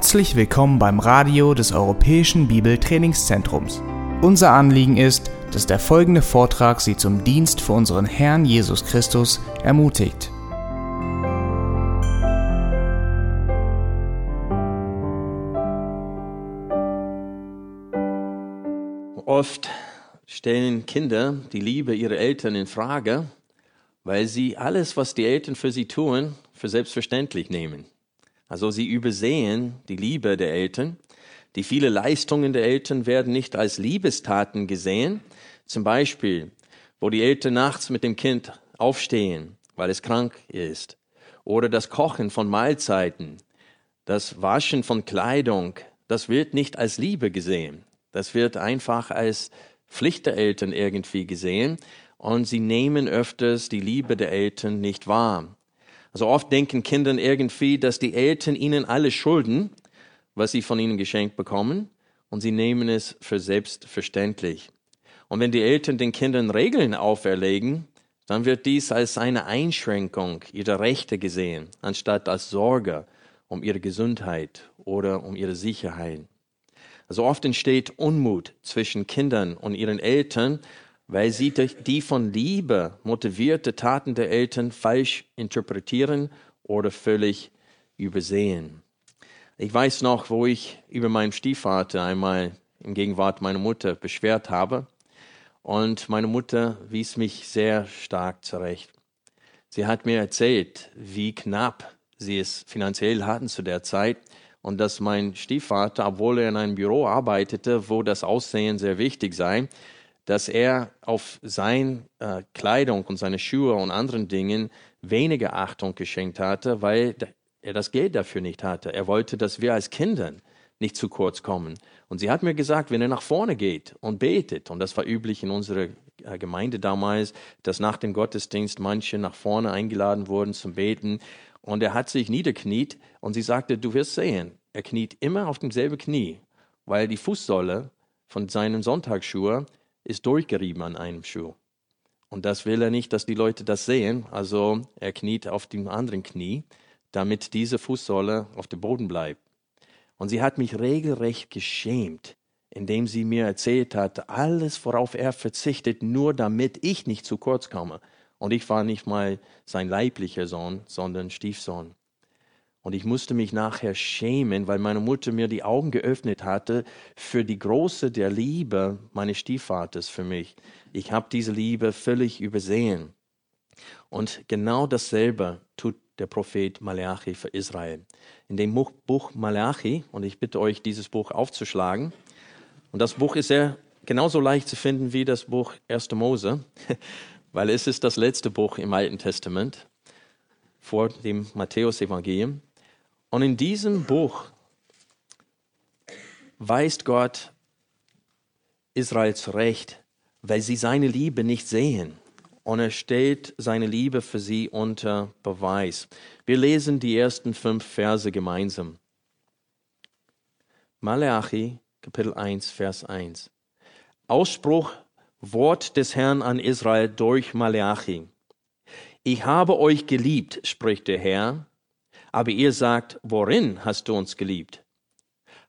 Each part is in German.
Herzlich willkommen beim Radio des Europäischen Bibeltrainingszentrums. Unser Anliegen ist, dass der folgende Vortrag Sie zum Dienst für unseren Herrn Jesus Christus ermutigt. Oft stellen Kinder die Liebe ihrer Eltern in Frage, weil sie alles, was die Eltern für sie tun, für selbstverständlich nehmen. Also sie übersehen die Liebe der Eltern. Die vielen Leistungen der Eltern werden nicht als Liebestaten gesehen. Zum Beispiel, wo die Eltern nachts mit dem Kind aufstehen, weil es krank ist. Oder das Kochen von Mahlzeiten, das Waschen von Kleidung, das wird nicht als Liebe gesehen. Das wird einfach als Pflicht der Eltern irgendwie gesehen. Und sie nehmen öfters die Liebe der Eltern nicht wahr. Also oft denken Kinder irgendwie, dass die Eltern ihnen alles schulden, was sie von ihnen geschenkt bekommen, und sie nehmen es für selbstverständlich. Und wenn die Eltern den Kindern Regeln auferlegen, dann wird dies als eine Einschränkung ihrer Rechte gesehen, anstatt als Sorge um ihre Gesundheit oder um ihre Sicherheit. Also oft entsteht Unmut zwischen Kindern und ihren Eltern, weil sie die von Liebe motivierte Taten der Eltern falsch interpretieren oder völlig übersehen. Ich weiß noch, wo ich über meinen Stiefvater einmal in Gegenwart meiner Mutter beschwert habe. Und meine Mutter wies mich sehr stark zurecht. Sie hat mir erzählt, wie knapp sie es finanziell hatten zu der Zeit und dass mein Stiefvater, obwohl er in einem Büro arbeitete, wo das Aussehen sehr wichtig sei, dass er auf seine äh, Kleidung und seine Schuhe und anderen Dingen weniger Achtung geschenkt hatte, weil er das Geld dafür nicht hatte. Er wollte, dass wir als Kinder nicht zu kurz kommen. Und sie hat mir gesagt, wenn er nach vorne geht und betet, und das war üblich in unserer äh, Gemeinde damals, dass nach dem Gottesdienst manche nach vorne eingeladen wurden zum Beten, und er hat sich niederkniet und sie sagte, du wirst sehen, er kniet immer auf demselben Knie, weil die Fußsohle von seinen Sonntagsschuhen ist durchgerieben an einem Schuh. Und das will er nicht, dass die Leute das sehen. Also er kniet auf dem anderen Knie, damit diese Fußsohle auf dem Boden bleibt. Und sie hat mich regelrecht geschämt, indem sie mir erzählt hat, alles, worauf er verzichtet, nur damit ich nicht zu kurz komme. Und ich war nicht mal sein leiblicher Sohn, sondern Stiefsohn. Und ich musste mich nachher schämen, weil meine Mutter mir die Augen geöffnet hatte für die Große der Liebe meines Stiefvaters für mich. Ich habe diese Liebe völlig übersehen. Und genau dasselbe tut der Prophet Malachi für Israel. In dem Buch Malachi, und ich bitte euch, dieses Buch aufzuschlagen, und das Buch ist sehr genauso leicht zu finden wie das Buch 1. Mose, weil es ist das letzte Buch im Alten Testament vor dem Matthäus-Evangelium. Und in diesem Buch weist Gott Israel zurecht, weil sie seine Liebe nicht sehen. Und er stellt seine Liebe für sie unter Beweis. Wir lesen die ersten fünf Verse gemeinsam. Malachi, Kapitel 1, Vers 1. Ausspruch, Wort des Herrn an Israel durch Malachi. Ich habe euch geliebt, spricht der Herr, aber ihr sagt, worin hast du uns geliebt?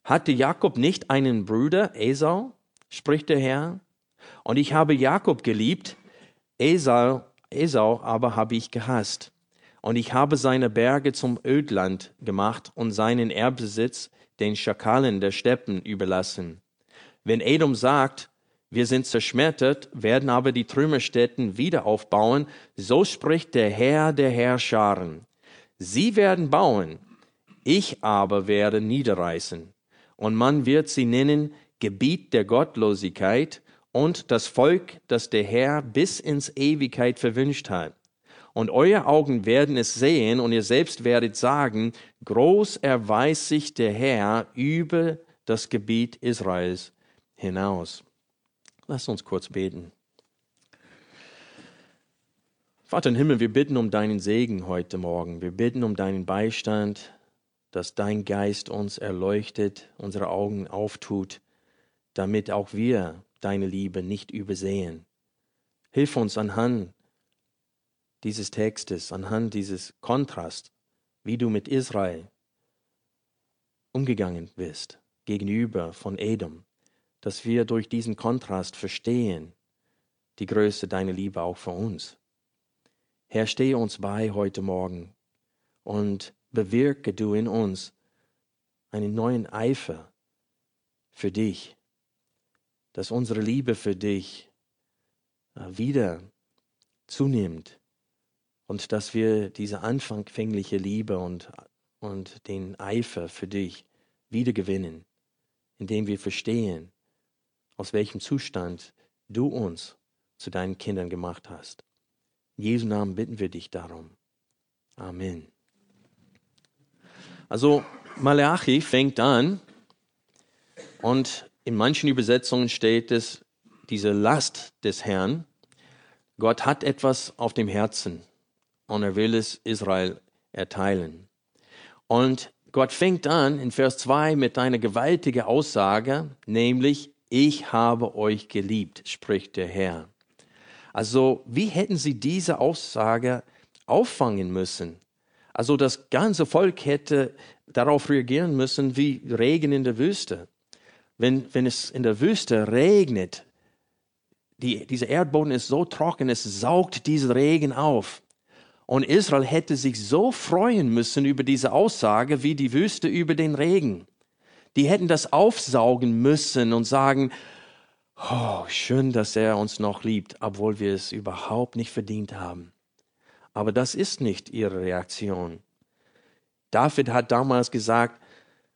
Hatte Jakob nicht einen Bruder, Esau? spricht der Herr. Und ich habe Jakob geliebt, Esau, Esau aber habe ich gehasst. Und ich habe seine Berge zum Ödland gemacht und seinen Erbesitz den Schakalen der Steppen überlassen. Wenn Edom sagt, wir sind zerschmettert, werden aber die Trümmerstätten wieder aufbauen, so spricht der Herr der Herrscharen. Sie werden bauen, ich aber werde niederreißen. Und man wird sie nennen Gebiet der Gottlosigkeit und das Volk, das der Herr bis ins Ewigkeit verwünscht hat. Und euer Augen werden es sehen und ihr selbst werdet sagen, groß erweist sich der Herr über das Gebiet Israels hinaus. Lasst uns kurz beten. Vater im Himmel, wir bitten um deinen Segen heute Morgen. Wir bitten um deinen Beistand, dass dein Geist uns erleuchtet, unsere Augen auftut, damit auch wir deine Liebe nicht übersehen. Hilf uns anhand dieses Textes, anhand dieses Kontrast, wie du mit Israel umgegangen bist gegenüber von Edom, dass wir durch diesen Kontrast verstehen die Größe deiner Liebe auch für uns. Herr, stehe uns bei heute Morgen und bewirke du in uns einen neuen Eifer für dich, dass unsere Liebe für dich äh, wieder zunimmt und dass wir diese anfängliche Liebe und, und den Eifer für dich wieder gewinnen, indem wir verstehen, aus welchem Zustand du uns zu deinen Kindern gemacht hast. In Jesu Namen bitten wir dich darum. Amen. Also Malachi fängt an und in manchen Übersetzungen steht es, diese Last des Herrn. Gott hat etwas auf dem Herzen und er will es Israel erteilen. Und Gott fängt an in Vers 2 mit einer gewaltigen Aussage, nämlich, ich habe euch geliebt, spricht der Herr. Also, wie hätten sie diese Aussage auffangen müssen? Also, das ganze Volk hätte darauf reagieren müssen wie Regen in der Wüste. Wenn, wenn es in der Wüste regnet, die, dieser Erdboden ist so trocken, es saugt diesen Regen auf. Und Israel hätte sich so freuen müssen über diese Aussage wie die Wüste über den Regen. Die hätten das aufsaugen müssen und sagen, oh, schön, dass er uns noch liebt, obwohl wir es überhaupt nicht verdient haben. Aber das ist nicht ihre Reaktion. David hat damals gesagt,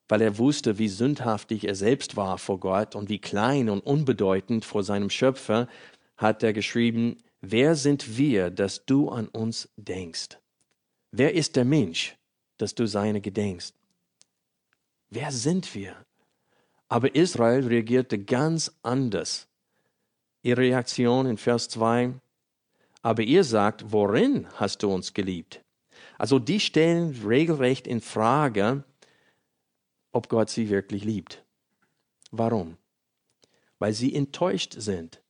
weil er wusste, wie sündhaftig er selbst war vor Gott und wie klein und unbedeutend vor seinem Schöpfer, hat er geschrieben, wer sind wir, dass du an uns denkst? Wer ist der Mensch, dass du seine gedenkst? Wer sind wir? Aber Israel reagierte ganz anders. Ihre Reaktion in Vers 2, aber ihr sagt, worin hast du uns geliebt? Also die stellen regelrecht in Frage, ob Gott sie wirklich liebt. Warum? Weil sie enttäuscht sind.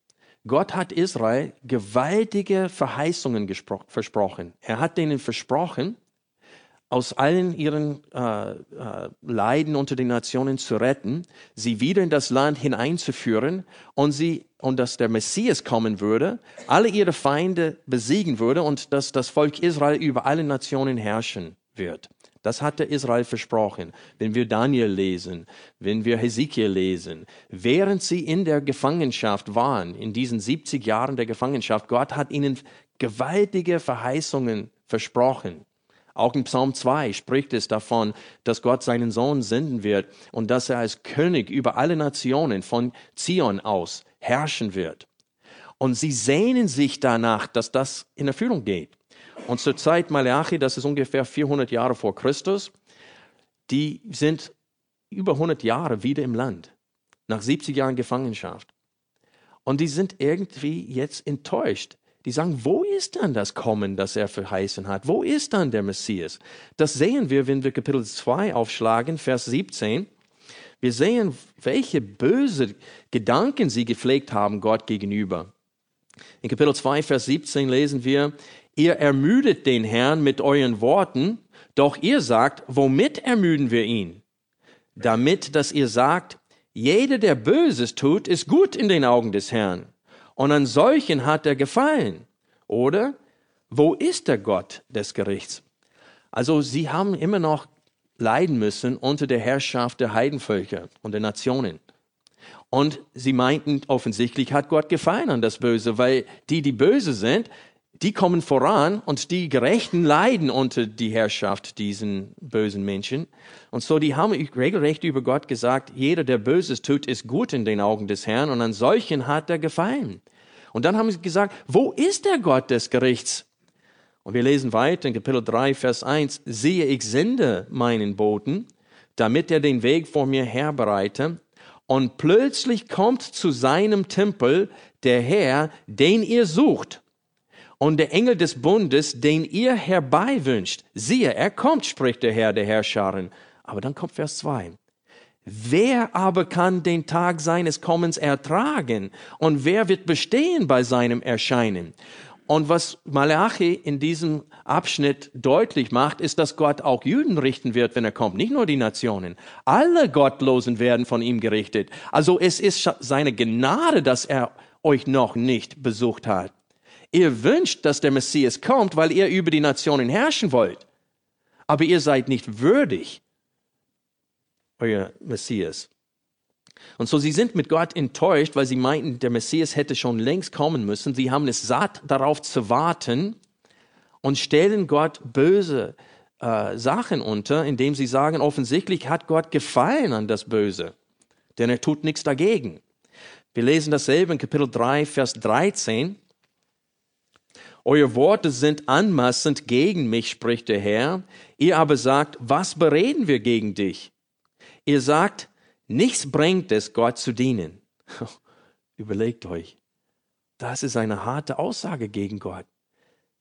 Gott hat Israel gewaltige Verheißungen versprochen. Er hat denen versprochen, aus allen ihren äh, äh, Leiden unter den Nationen zu retten, sie wieder in das Land hineinzuführen und sie und dass der Messias kommen würde, alle ihre Feinde besiegen würde und dass das Volk Israel über alle Nationen herrschen wird. Das hatte Israel versprochen. Wenn wir Daniel lesen, wenn wir Hesekiel lesen, während sie in der Gefangenschaft waren, in diesen 70 Jahren der Gefangenschaft, Gott hat ihnen gewaltige Verheißungen versprochen. Auch in Psalm 2 spricht es davon, dass Gott seinen Sohn senden wird und dass er als König über alle Nationen von Zion aus herrschen wird. Und sie sehnen sich danach, dass das in Erfüllung geht. Und zur Zeit Malachi, das ist ungefähr 400 Jahre vor Christus, die sind über 100 Jahre wieder im Land, nach 70 Jahren Gefangenschaft. Und die sind irgendwie jetzt enttäuscht. Die sagen, wo ist dann das Kommen, das er verheißen hat? Wo ist dann der Messias? Das sehen wir, wenn wir Kapitel 2 aufschlagen, Vers 17. Wir sehen, welche böse Gedanken sie gepflegt haben Gott gegenüber. In Kapitel 2, Vers 17 lesen wir, ihr ermüdet den Herrn mit euren Worten, doch ihr sagt, womit ermüden wir ihn? Damit, dass ihr sagt, jeder, der Böses tut, ist gut in den Augen des Herrn und an solchen hat er gefallen. Oder wo ist der Gott des Gerichts? Also sie haben immer noch leiden müssen unter der Herrschaft der Heidenvölker und der Nationen. Und sie meinten, offensichtlich hat Gott gefallen an das Böse, weil die, die böse sind, die kommen voran und die Gerechten leiden unter die Herrschaft diesen bösen Menschen. Und so, die haben regelrecht über Gott gesagt, jeder, der Böses tut, ist gut in den Augen des Herrn und an solchen hat er gefallen. Und dann haben sie gesagt, wo ist der Gott des Gerichts? Und wir lesen weiter in Kapitel 3, Vers 1, siehe, ich sende meinen Boten, damit er den Weg vor mir herbereite. Und plötzlich kommt zu seinem Tempel der Herr, den ihr sucht und der Engel des Bundes, den ihr herbeiwünscht. Siehe, er kommt, spricht der Herr der Herrscharen. Aber dann kommt Vers 2. Wer aber kann den Tag seines Kommens ertragen? Und wer wird bestehen bei seinem Erscheinen? Und was Malachi in diesem Abschnitt deutlich macht, ist, dass Gott auch Juden richten wird, wenn er kommt, nicht nur die Nationen. Alle Gottlosen werden von ihm gerichtet. Also es ist seine Gnade, dass er euch noch nicht besucht hat. Ihr wünscht, dass der Messias kommt, weil ihr über die Nationen herrschen wollt. Aber ihr seid nicht würdig, euer Messias. Und so sie sind mit Gott enttäuscht, weil sie meinten, der Messias hätte schon längst kommen müssen. Sie haben es satt darauf zu warten und stellen Gott böse äh, Sachen unter, indem sie sagen, offensichtlich hat Gott gefallen an das Böse, denn er tut nichts dagegen. Wir lesen dasselbe in Kapitel 3, Vers 13. Eure Worte sind anmaßend gegen mich, spricht der Herr. Ihr aber sagt, was bereden wir gegen dich? Ihr sagt, Nichts bringt es, Gott zu dienen. Überlegt euch. Das ist eine harte Aussage gegen Gott.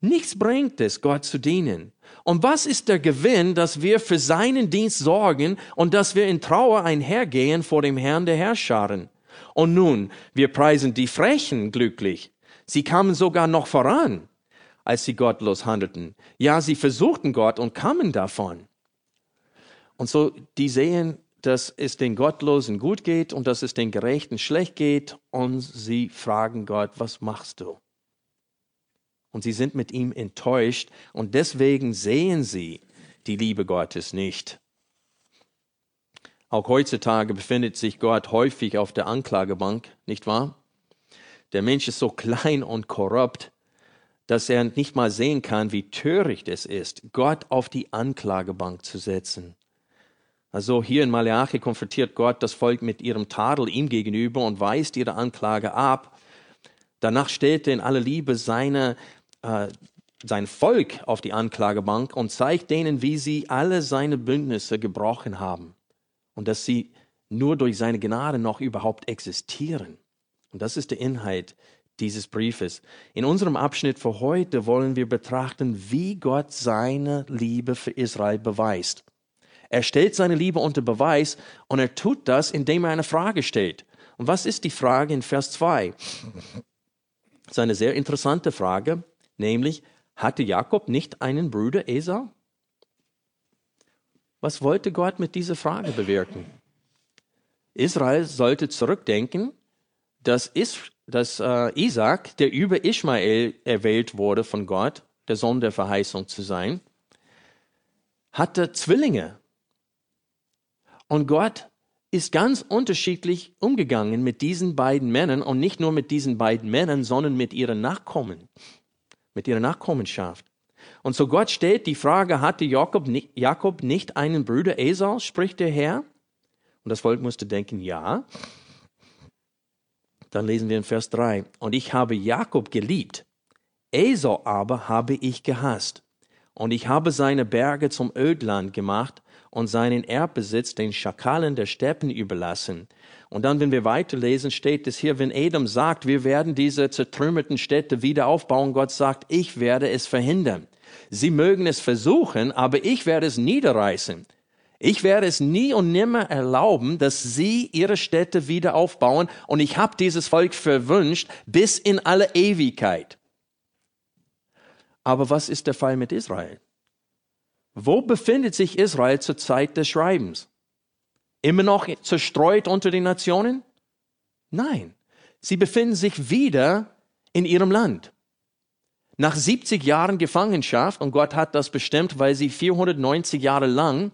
Nichts bringt es, Gott zu dienen. Und was ist der Gewinn, dass wir für seinen Dienst sorgen und dass wir in Trauer einhergehen vor dem Herrn der Herrscharen? Und nun, wir preisen die Frechen glücklich. Sie kamen sogar noch voran, als sie gottlos handelten. Ja, sie versuchten Gott und kamen davon. Und so, die sehen dass es den Gottlosen gut geht und dass es den Gerechten schlecht geht und sie fragen Gott, was machst du? Und sie sind mit ihm enttäuscht und deswegen sehen sie die Liebe Gottes nicht. Auch heutzutage befindet sich Gott häufig auf der Anklagebank, nicht wahr? Der Mensch ist so klein und korrupt, dass er nicht mal sehen kann, wie töricht es ist, Gott auf die Anklagebank zu setzen. Also hier in Malachi konfrontiert Gott das Volk mit ihrem Tadel ihm gegenüber und weist ihre Anklage ab. Danach stellt er in aller Liebe seine, äh, sein Volk auf die Anklagebank und zeigt denen, wie sie alle seine Bündnisse gebrochen haben und dass sie nur durch seine Gnade noch überhaupt existieren. Und das ist der Inhalt dieses Briefes. In unserem Abschnitt für heute wollen wir betrachten, wie Gott seine Liebe für Israel beweist. Er stellt seine Liebe unter Beweis und er tut das, indem er eine Frage stellt. Und was ist die Frage in Vers 2? Das ist eine sehr interessante Frage, nämlich, hatte Jakob nicht einen Bruder Esau? Was wollte Gott mit dieser Frage bewirken? Israel sollte zurückdenken, dass, dass äh, Isaac, der über Ishmael erwählt wurde von Gott, der Sohn der Verheißung zu sein, hatte Zwillinge und Gott ist ganz unterschiedlich umgegangen mit diesen beiden Männern und nicht nur mit diesen beiden Männern, sondern mit ihren Nachkommen, mit ihrer Nachkommenschaft. Und so Gott stellt die Frage, hatte Jakob Jakob nicht einen Bruder Esau, spricht der Herr? Und das Volk musste denken, ja. Dann lesen wir in Vers 3. Und ich habe Jakob geliebt, Esau aber habe ich gehasst. Und ich habe seine Berge zum Ödland gemacht und seinen Erbbesitz den Schakalen der Steppen überlassen. Und dann, wenn wir weiterlesen, steht es hier, wenn Edom sagt, wir werden diese zertrümmerten Städte wieder aufbauen, Gott sagt, ich werde es verhindern. Sie mögen es versuchen, aber ich werde es niederreißen. Ich werde es nie und nimmer erlauben, dass sie ihre Städte wieder aufbauen und ich habe dieses Volk verwünscht bis in alle Ewigkeit. Aber was ist der Fall mit Israel? Wo befindet sich Israel zur Zeit des Schreibens? Immer noch zerstreut unter den Nationen? Nein, sie befinden sich wieder in ihrem Land. Nach 70 Jahren Gefangenschaft, und Gott hat das bestimmt, weil sie 490 Jahre lang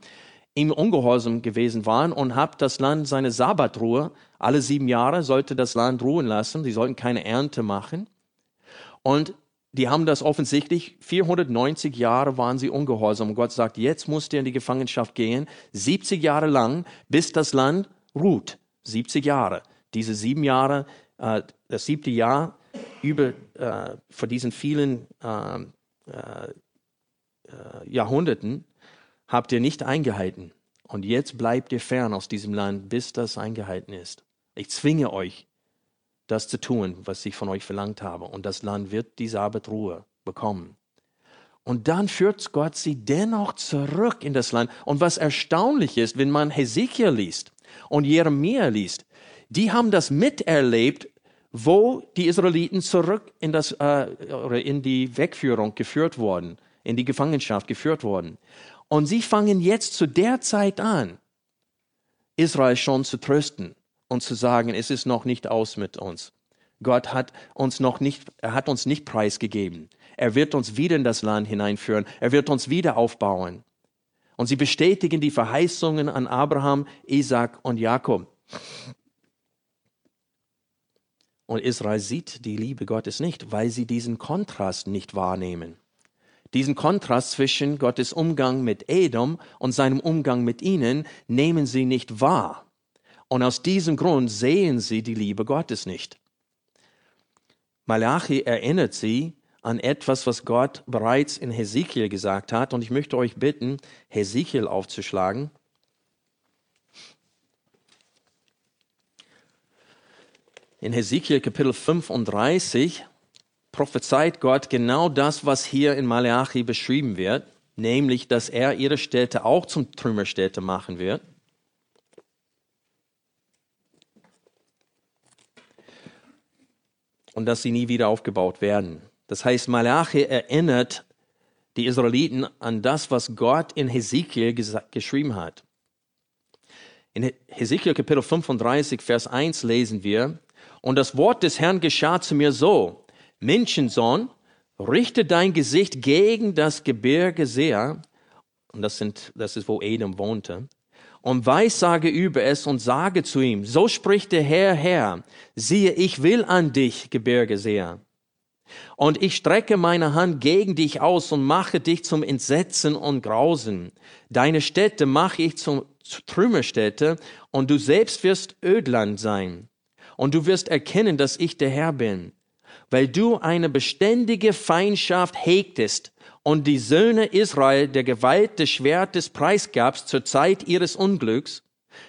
im Ungehorsam gewesen waren und hat das Land seine Sabbatruhe, alle sieben Jahre sollte das Land ruhen lassen, sie sollten keine Ernte machen. Und die haben das offensichtlich, 490 Jahre waren sie ungehorsam. Und Gott sagt, jetzt musst ihr in die Gefangenschaft gehen, 70 Jahre lang, bis das Land ruht. 70 Jahre. Diese sieben Jahre, äh, das siebte Jahr über, äh, vor diesen vielen äh, äh, Jahrhunderten habt ihr nicht eingehalten. Und jetzt bleibt ihr fern aus diesem Land, bis das eingehalten ist. Ich zwinge euch, das zu tun, was ich von euch verlangt habe. Und das Land wird die Sabbatruhe bekommen. Und dann führt Gott sie dennoch zurück in das Land. Und was erstaunlich ist, wenn man Hesekiel liest und Jeremia liest, die haben das miterlebt, wo die Israeliten zurück in, das, äh, in die Wegführung geführt wurden, in die Gefangenschaft geführt wurden. Und sie fangen jetzt zu der Zeit an, Israel schon zu trösten und zu sagen, es ist noch nicht aus mit uns. Gott hat uns noch nicht, er hat uns nicht preisgegeben. Er wird uns wieder in das Land hineinführen. Er wird uns wieder aufbauen. Und sie bestätigen die Verheißungen an Abraham, Isaac und Jakob. Und Israel sieht die Liebe Gottes nicht, weil sie diesen Kontrast nicht wahrnehmen. Diesen Kontrast zwischen Gottes Umgang mit Edom und seinem Umgang mit ihnen nehmen sie nicht wahr. Und aus diesem Grund sehen sie die Liebe Gottes nicht. Malachi erinnert sie an etwas, was Gott bereits in Hesekiel gesagt hat. Und ich möchte euch bitten, Hesekiel aufzuschlagen. In Hesekiel Kapitel 35 prophezeit Gott genau das, was hier in Malachi beschrieben wird, nämlich, dass er ihre Städte auch zum Trümmerstädte machen wird. Und dass sie nie wieder aufgebaut werden. Das heißt, Malachi erinnert die Israeliten an das, was Gott in Hesekiel geschrieben hat. In Hesekiel Kapitel 35, Vers 1 lesen wir, und das Wort des Herrn geschah zu mir so, Menschensohn, richte dein Gesicht gegen das Gebirge Seer, und das, sind, das ist, wo Edom wohnte, und weissage über es und sage zu ihm, so spricht der Herr, Herr, siehe, ich will an dich, Gebirge Seer und ich strecke meine Hand gegen dich aus und mache dich zum Entsetzen und Grausen. Deine Städte mache ich zum Trümmerstätte und du selbst wirst Ödland sein. Und du wirst erkennen, dass ich der Herr bin, weil du eine beständige Feindschaft hegtest und die Söhne Israel der Gewalt des Schwertes preisgabst zur Zeit ihres Unglücks,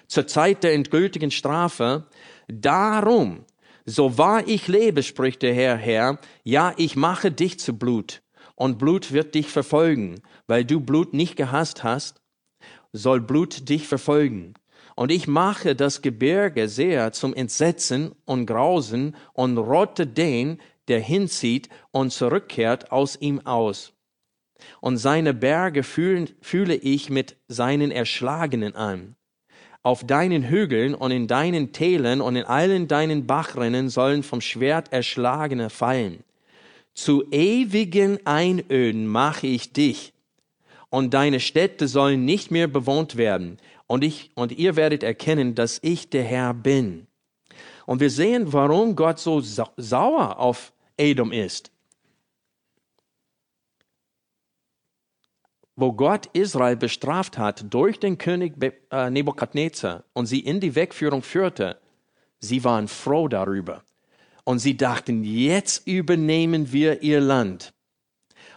zur Zeit der endgültigen Strafe. Darum so wahr ich lebe, spricht der Herr, Herr, ja, ich mache dich zu Blut, und Blut wird dich verfolgen, weil du Blut nicht gehasst hast, soll Blut dich verfolgen. Und ich mache das Gebirge sehr zum Entsetzen und Grausen und rotte den, der hinzieht und zurückkehrt aus ihm aus. Und seine Berge fühlen, fühle ich mit seinen Erschlagenen an. Auf deinen Hügeln und in deinen Tälern und in allen deinen Bachrinnen sollen vom Schwert Erschlagene fallen. Zu ewigen Einöden mache ich dich, und deine Städte sollen nicht mehr bewohnt werden, und ich, und ihr werdet erkennen, dass ich der Herr bin. Und wir sehen, warum Gott so sauer auf Edom ist. wo Gott Israel bestraft hat durch den König äh, Nebukadnezar und sie in die Wegführung führte, sie waren froh darüber. Und sie dachten, jetzt übernehmen wir ihr Land.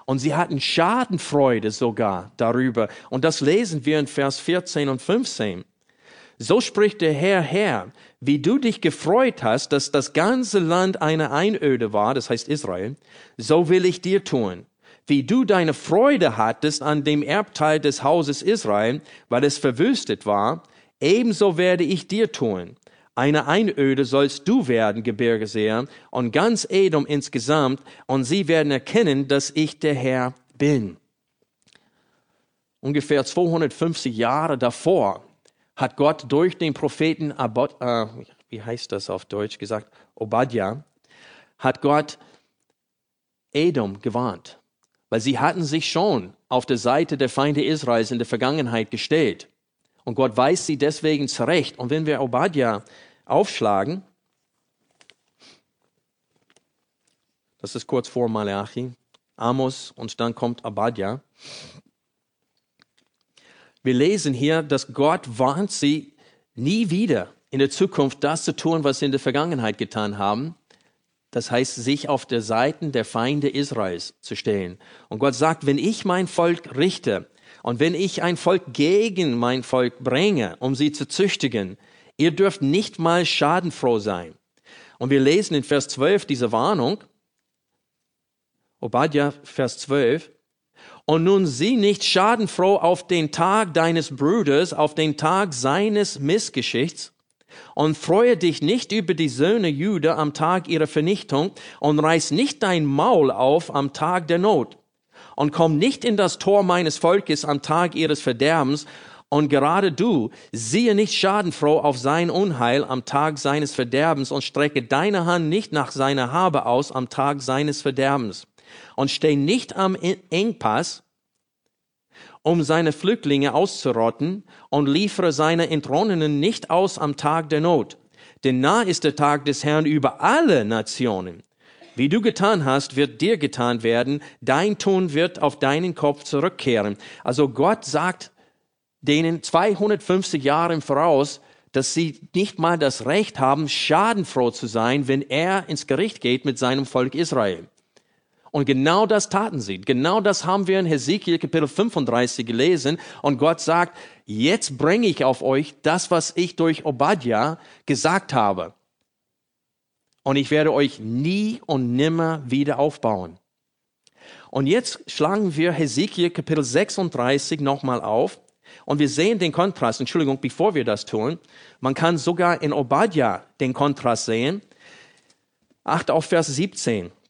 Und sie hatten Schadenfreude sogar darüber. Und das lesen wir in Vers 14 und 15. So spricht der Herr, Herr, wie du dich gefreut hast, dass das ganze Land eine Einöde war, das heißt Israel, so will ich dir tun wie du deine Freude hattest an dem Erbteil des Hauses Israel, weil es verwüstet war, ebenso werde ich dir tun. Eine Einöde sollst du werden, Gebirgeseher, und ganz Edom insgesamt, und sie werden erkennen, dass ich der Herr bin. Ungefähr 250 Jahre davor hat Gott durch den Propheten Abod, äh, wie heißt das auf Deutsch gesagt, Obadja, hat Gott Edom gewarnt weil sie hatten sich schon auf der Seite der Feinde Israels in der Vergangenheit gestellt. Und Gott weist sie deswegen zurecht. Und wenn wir Obadja aufschlagen, das ist kurz vor Malachi, Amos und dann kommt Obadja. Wir lesen hier, dass Gott warnt sie, nie wieder in der Zukunft das zu tun, was sie in der Vergangenheit getan haben. Das heißt, sich auf der Seite der Feinde Israels zu stellen. Und Gott sagt, wenn ich mein Volk richte und wenn ich ein Volk gegen mein Volk bringe, um sie zu züchtigen, ihr dürft nicht mal schadenfroh sein. Und wir lesen in Vers 12 diese Warnung. Obadja, Vers 12. Und nun sieh nicht schadenfroh auf den Tag deines Bruders, auf den Tag seines Missgeschichts, Und freue dich nicht über die Söhne Juda am Tag ihrer Vernichtung und reiß nicht dein Maul auf am Tag der Not. Und komm nicht in das Tor meines Volkes am Tag ihres Verderbens. Und gerade du, siehe nicht schadenfroh auf sein Unheil am Tag seines Verderbens und strecke deine Hand nicht nach seiner Habe aus am Tag seines Verderbens. Und steh nicht am Engpass, um seine Flüchtlinge auszurotten und liefere seine Entronnenen nicht aus am Tag der Not. Denn nah ist der Tag des Herrn über alle Nationen. Wie du getan hast, wird dir getan werden. Dein Tun wird auf deinen Kopf zurückkehren. Also Gott sagt denen 250 Jahre im Voraus, dass sie nicht mal das Recht haben, schadenfroh zu sein, wenn er ins Gericht geht mit seinem Volk Israel. Und genau das taten sie. Genau das haben wir in Hesekiel Kapitel 35 gelesen. Und Gott sagt, jetzt bringe ich auf euch das, was ich durch Obadja gesagt habe. Und ich werde euch nie und nimmer wieder aufbauen. Und jetzt schlagen wir Hesekiel Kapitel 36 nochmal auf. Und wir sehen den Kontrast. Entschuldigung, bevor wir das tun. Man kann sogar in Obadja den Kontrast sehen. Acht auf Vers 17 es,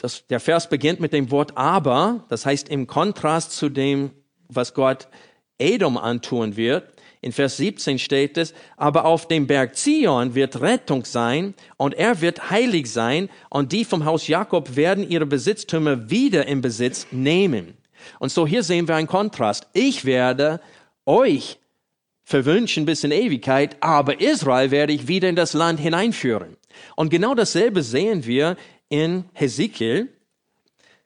das, der Vers beginnt mit dem Wort aber, das heißt im Kontrast zu dem, was Gott Edom antun wird. In Vers 17 steht es, aber auf dem Berg Zion wird Rettung sein und er wird heilig sein und die vom Haus Jakob werden ihre Besitztümer wieder in Besitz nehmen. Und so hier sehen wir einen Kontrast. Ich werde euch verwünschen bis in Ewigkeit, aber Israel werde ich wieder in das Land hineinführen. Und genau dasselbe sehen wir in Hesekiel,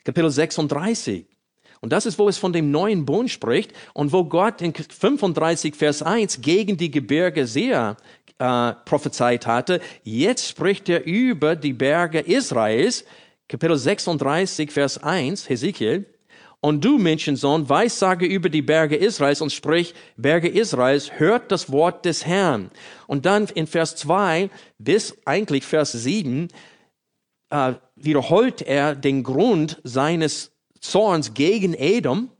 Kapitel 36. Und das ist, wo es von dem neuen Bund spricht und wo Gott in 35 Vers 1 gegen die Gebirge sehr äh, prophezeit hatte. Jetzt spricht er über die Berge Israels, Kapitel 36 Vers 1, Hesekiel. Und du, Menschensohn, weissage über die Berge Israels und sprich, Berge Israels, hört das Wort des Herrn. Und dann in Vers 2 bis eigentlich Vers 7 äh, wiederholt er den Grund seines Zorns gegen Edom.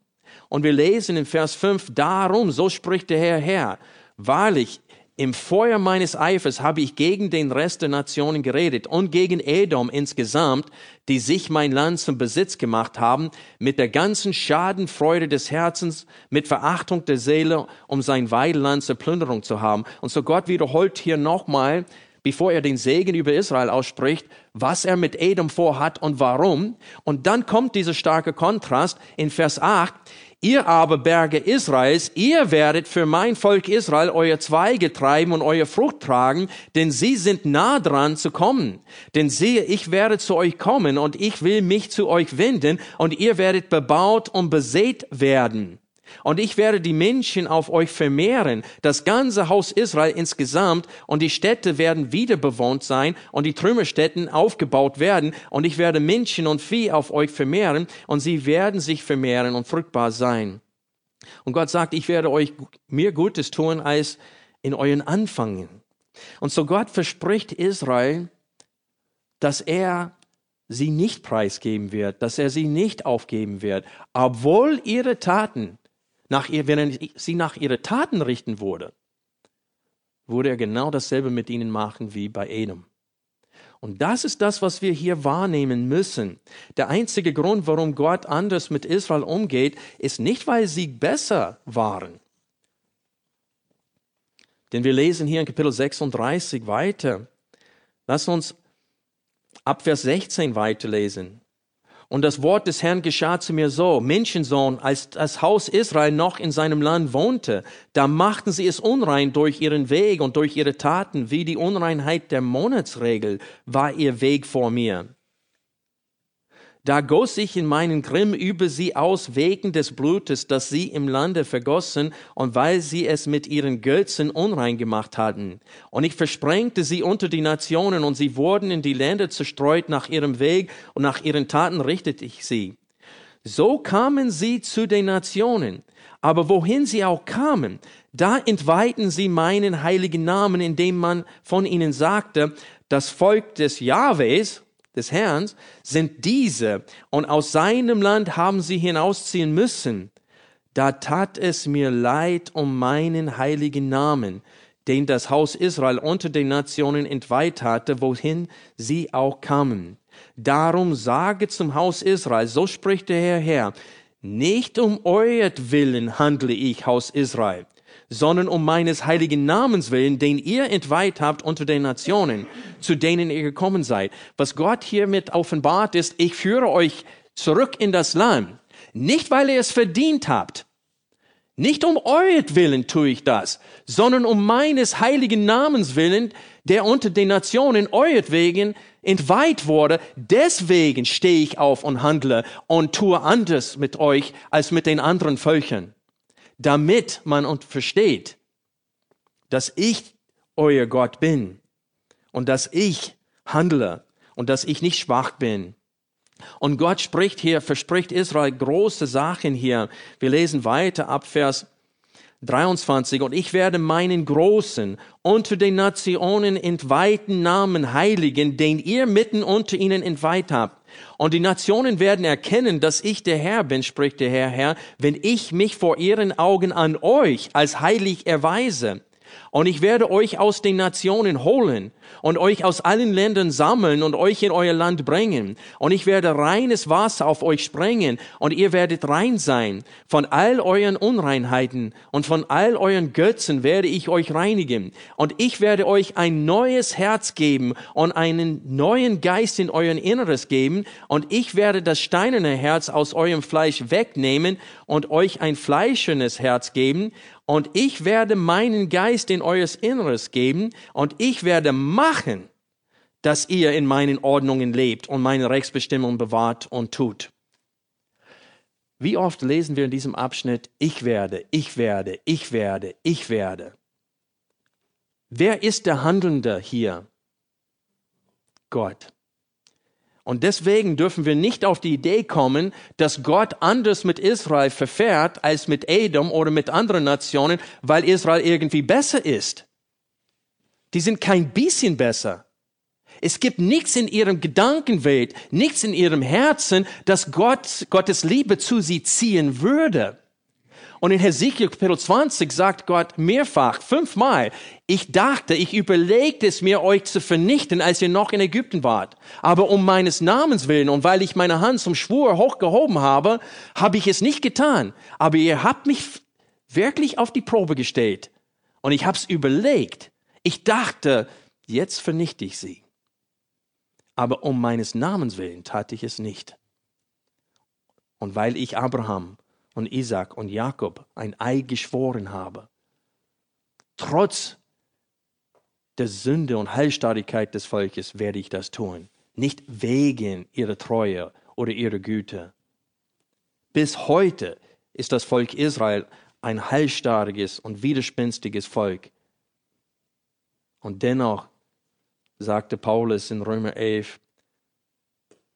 Und wir lesen in Vers 5, darum, so spricht der Herr Herr, wahrlich, im Feuer meines Eifers habe ich gegen den Rest der Nationen geredet und gegen Edom insgesamt, die sich mein Land zum Besitz gemacht haben, mit der ganzen Schadenfreude des Herzens, mit Verachtung der Seele, um sein Weideland zur Plünderung zu haben. Und so Gott wiederholt hier nochmal bevor er den Segen über Israel ausspricht, was er mit Edom vorhat und warum. Und dann kommt dieser starke Kontrast in Vers 8. Ihr aber Berge Israels, ihr werdet für mein Volk Israel euer Zweige treiben und euer Frucht tragen, denn sie sind nah dran zu kommen. Denn siehe, ich werde zu euch kommen und ich will mich zu euch wenden und ihr werdet bebaut und besät werden. Und ich werde die Menschen auf euch vermehren, das ganze Haus Israel insgesamt, und die Städte werden wieder bewohnt sein und die Trümmerstätten aufgebaut werden, und ich werde Menschen und Vieh auf euch vermehren, und sie werden sich vermehren und fruchtbar sein. Und Gott sagt, ich werde euch mehr Gutes tun als in euren Anfangen. Und so Gott verspricht Israel, dass er sie nicht preisgeben wird, dass er sie nicht aufgeben wird, obwohl ihre Taten nach ihr, wenn er sie nach ihren Taten richten würde, würde er genau dasselbe mit ihnen machen wie bei Edom. Und das ist das, was wir hier wahrnehmen müssen. Der einzige Grund, warum Gott anders mit Israel umgeht, ist nicht, weil sie besser waren. Denn wir lesen hier in Kapitel 36 weiter. Lass uns ab Vers 16 weiterlesen. Und das Wort des Herrn geschah zu mir so, Menschensohn, als das Haus Israel noch in seinem Land wohnte, da machten sie es unrein durch ihren Weg und durch ihre Taten, wie die Unreinheit der Monatsregel war ihr Weg vor mir. Da goss ich in meinen Grimm über sie aus wegen des Blutes, das sie im Lande vergossen und weil sie es mit ihren Götzen unrein gemacht hatten. Und ich versprengte sie unter die Nationen und sie wurden in die Länder zerstreut nach ihrem Weg und nach ihren Taten richtete ich sie. So kamen sie zu den Nationen. Aber wohin sie auch kamen, da entweihten sie meinen heiligen Namen, indem man von ihnen sagte, das Volk des Jahwes, des Herrn sind diese, und aus seinem Land haben sie hinausziehen müssen. Da tat es mir leid um meinen heiligen Namen, den das Haus Israel unter den Nationen entweiht hatte, wohin sie auch kamen. Darum sage zum Haus Israel, so spricht der Herr Herr, nicht um euretwillen handle ich, Haus Israel, sondern um meines heiligen Namens willen, den ihr entweiht habt unter den Nationen, zu denen ihr gekommen seid. Was Gott hiermit offenbart ist, ich führe euch zurück in das Land, nicht weil ihr es verdient habt, nicht um euretwillen tue ich das, sondern um meines heiligen Namens willen, der unter den Nationen euretwegen entweiht wurde. Deswegen stehe ich auf und handle und tue anders mit euch als mit den anderen Völkern, damit man versteht, dass ich euer Gott bin und dass ich handle und dass ich nicht schwach bin. Und Gott spricht hier, verspricht Israel große Sachen hier. Wir lesen weiter ab Vers 23. Und ich werde meinen großen, unter den Nationen entweihten Namen heiligen, den ihr mitten unter ihnen entweiht habt. Und die Nationen werden erkennen, dass ich der Herr bin, spricht der Herr, Herr, wenn ich mich vor ihren Augen an euch als heilig erweise. Und ich werde euch aus den Nationen holen und euch aus allen Ländern sammeln und euch in euer Land bringen. Und ich werde reines Wasser auf euch sprengen und ihr werdet rein sein. Von all euren Unreinheiten und von all euren Götzen werde ich euch reinigen. Und ich werde euch ein neues Herz geben und einen neuen Geist in euren Inneres geben. Und ich werde das steinerne Herz aus eurem Fleisch wegnehmen und euch ein fleischernes Herz geben und ich werde meinen Geist in eures Inneres geben und ich werde machen, dass ihr in meinen Ordnungen lebt und meine Rechtsbestimmungen bewahrt und tut. Wie oft lesen wir in diesem Abschnitt, ich werde, ich werde, ich werde, ich werde. Wer ist der Handelnde hier? Gott. Und deswegen dürfen wir nicht auf die Idee kommen, dass Gott anders mit Israel verfährt als mit Edom oder mit anderen Nationen, weil Israel irgendwie besser ist. Die sind kein bisschen besser. Es gibt nichts in ihrem Gedankenwelt, nichts in ihrem Herzen, das Gott, Gottes Liebe zu sie ziehen würde. Und in Hesekiel Kapitel 20 sagt Gott mehrfach, fünfmal, ich dachte, ich überlegte es mir, euch zu vernichten, als ihr noch in Ägypten wart. Aber um meines Namens willen und weil ich meine Hand zum Schwur hochgehoben habe, habe ich es nicht getan. Aber ihr habt mich wirklich auf die Probe gestellt. Und ich habe es überlegt. Ich dachte, jetzt vernichte ich sie. Aber um meines Namens willen tat ich es nicht. Und weil ich Abraham und Isaac und Jakob ein Ei geschworen habe. Trotz der Sünde und Heilstarrigkeit des Volkes werde ich das tun, nicht wegen ihrer Treue oder ihrer Güte. Bis heute ist das Volk Israel ein heilstarriges und widerspenstiges Volk. Und dennoch sagte Paulus in Römer 11,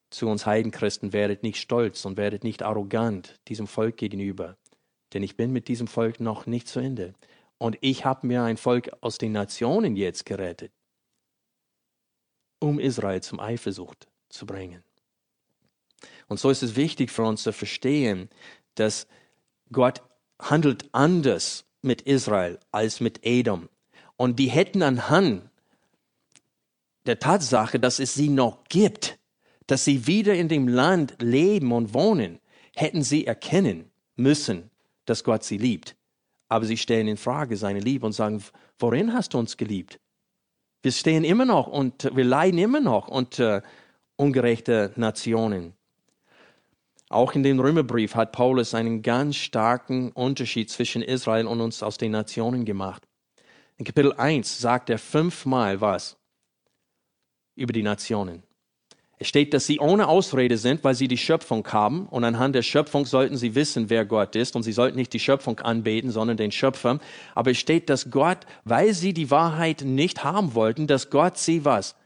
zu uns Heidenchristen, werdet nicht stolz und werdet nicht arrogant diesem Volk gegenüber, denn ich bin mit diesem Volk noch nicht zu Ende. Und ich habe mir ein Volk aus den Nationen jetzt gerettet, um Israel zum Eifersucht zu bringen. Und so ist es wichtig für uns zu verstehen, dass Gott handelt anders mit Israel als mit Edom. Und die hätten anhand der Tatsache, dass es sie noch gibt, dass sie wieder in dem Land leben und wohnen, hätten sie erkennen müssen, dass Gott sie liebt. Aber sie stellen in Frage seine Liebe und sagen, worin hast du uns geliebt? Wir stehen immer noch und wir leiden immer noch unter ungerechte Nationen. Auch in dem Römerbrief hat Paulus einen ganz starken Unterschied zwischen Israel und uns aus den Nationen gemacht. In Kapitel 1 sagt er fünfmal was über die Nationen. Es steht, dass sie ohne Ausrede sind, weil sie die Schöpfung haben und anhand der Schöpfung sollten sie wissen, wer Gott ist und sie sollten nicht die Schöpfung anbeten, sondern den Schöpfer. Aber es steht, dass Gott, weil sie die Wahrheit nicht haben wollten, dass Gott sie was?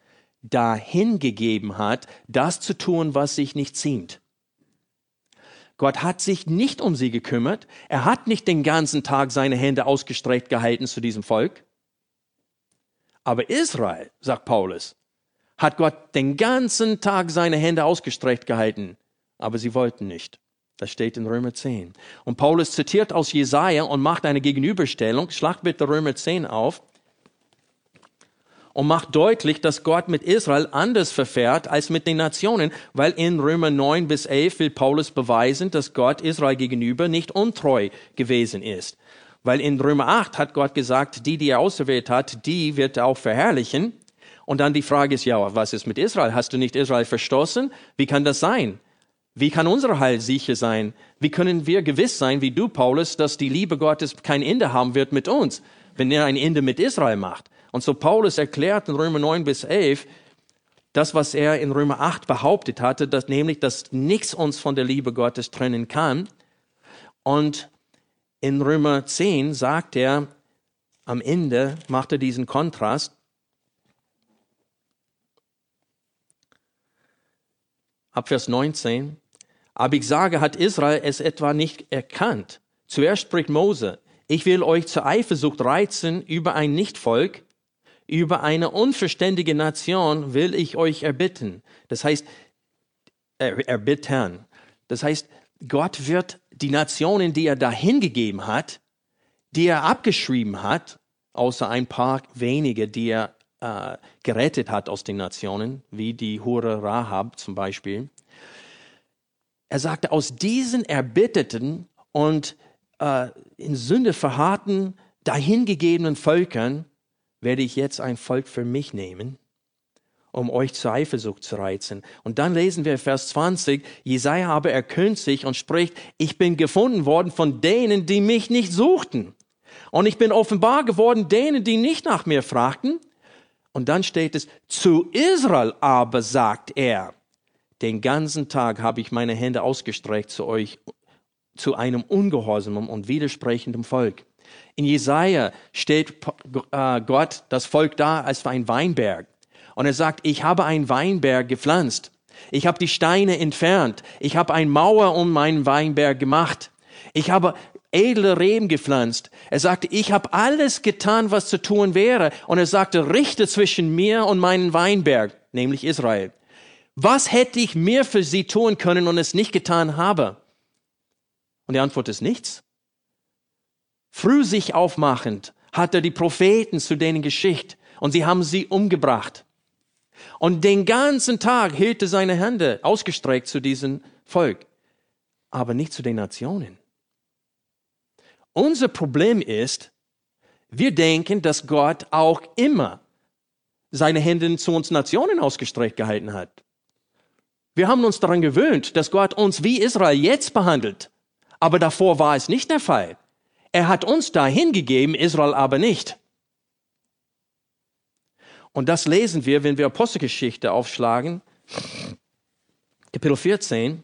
Dahingegeben hat, das zu tun, was sich nicht ziemt. Gott hat sich nicht um sie gekümmert. Er hat nicht den ganzen Tag seine Hände ausgestreckt gehalten zu diesem Volk. Aber Israel, sagt Paulus, hat Gott den ganzen Tag seine Hände ausgestreckt gehalten, aber sie wollten nicht. Das steht in Römer 10. Und Paulus zitiert aus Jesaja und macht eine Gegenüberstellung. Schlag bitte Römer 10 auf. und macht deutlich, dass Gott mit Israel anders verfährt als mit den Nationen, weil in Römer 9 bis 11 will Paulus beweisen, dass Gott Israel gegenüber nicht untreu gewesen ist. Weil in Römer 8 hat Gott gesagt, die, die er auserwählt hat, die wird er auch verherrlichen. Und dann die Frage ist, ja, was ist mit Israel? Hast du nicht Israel verstoßen? Wie kann das sein? Wie kann unser Heil sicher sein? Wie können wir gewiss sein, wie du, Paulus, dass die Liebe Gottes kein Ende haben wird mit uns, wenn er ein Ende mit Israel macht? Und so Paulus erklärt in Römer 9 bis 11, das, was er in Römer 8 behauptet hatte, dass nämlich, dass nichts uns von der Liebe Gottes trennen kann. Und in Römer 10 sagt er, am Ende macht er diesen Kontrast. Ab Vers 19. Aber ich sage, hat Israel es etwa nicht erkannt? Zuerst spricht Mose, ich will euch zur Eifersucht reizen über ein Nichtvolk, über eine unverständige Nation will ich euch erbitten. Das heißt, er, erbitten. Das heißt, Gott wird die Nationen, die er dahin gegeben hat, die er abgeschrieben hat, außer ein paar wenige, die er äh, gerettet hat aus den Nationen, wie die Hure Rahab zum Beispiel. Er sagte, aus diesen erbitterten und äh, in Sünde verharrten, dahingegebenen Völkern werde ich jetzt ein Volk für mich nehmen, um euch zur Eifersucht zu reizen. Und dann lesen wir Vers 20, Jesaja aber erkönnt sich und spricht, ich bin gefunden worden von denen, die mich nicht suchten. Und ich bin offenbar geworden denen, die nicht nach mir fragten. Und dann steht es, zu Israel aber sagt er, den ganzen Tag habe ich meine Hände ausgestreckt zu euch, zu einem ungehorsamen und widersprechenden Volk. In Jesaja steht äh, Gott das Volk da als ein Weinberg. Und er sagt, ich habe einen Weinberg gepflanzt. Ich habe die Steine entfernt. Ich habe eine Mauer um meinen Weinberg gemacht. Ich habe edle Reben gepflanzt. Er sagte, ich habe alles getan, was zu tun wäre. Und er sagte, richte zwischen mir und meinen Weinberg, nämlich Israel. Was hätte ich mehr für sie tun können und es nicht getan habe? Und die Antwort ist nichts. Früh sich aufmachend hat er die Propheten zu denen geschickt und sie haben sie umgebracht. Und den ganzen Tag hielt er seine Hände ausgestreckt zu diesem Volk, aber nicht zu den Nationen. Unser Problem ist, wir denken, dass Gott auch immer seine Hände zu uns Nationen ausgestreckt gehalten hat. Wir haben uns daran gewöhnt, dass Gott uns wie Israel jetzt behandelt. Aber davor war es nicht der Fall. Er hat uns dahin gegeben, Israel aber nicht. Und das lesen wir, wenn wir Apostelgeschichte aufschlagen, Kapitel 14.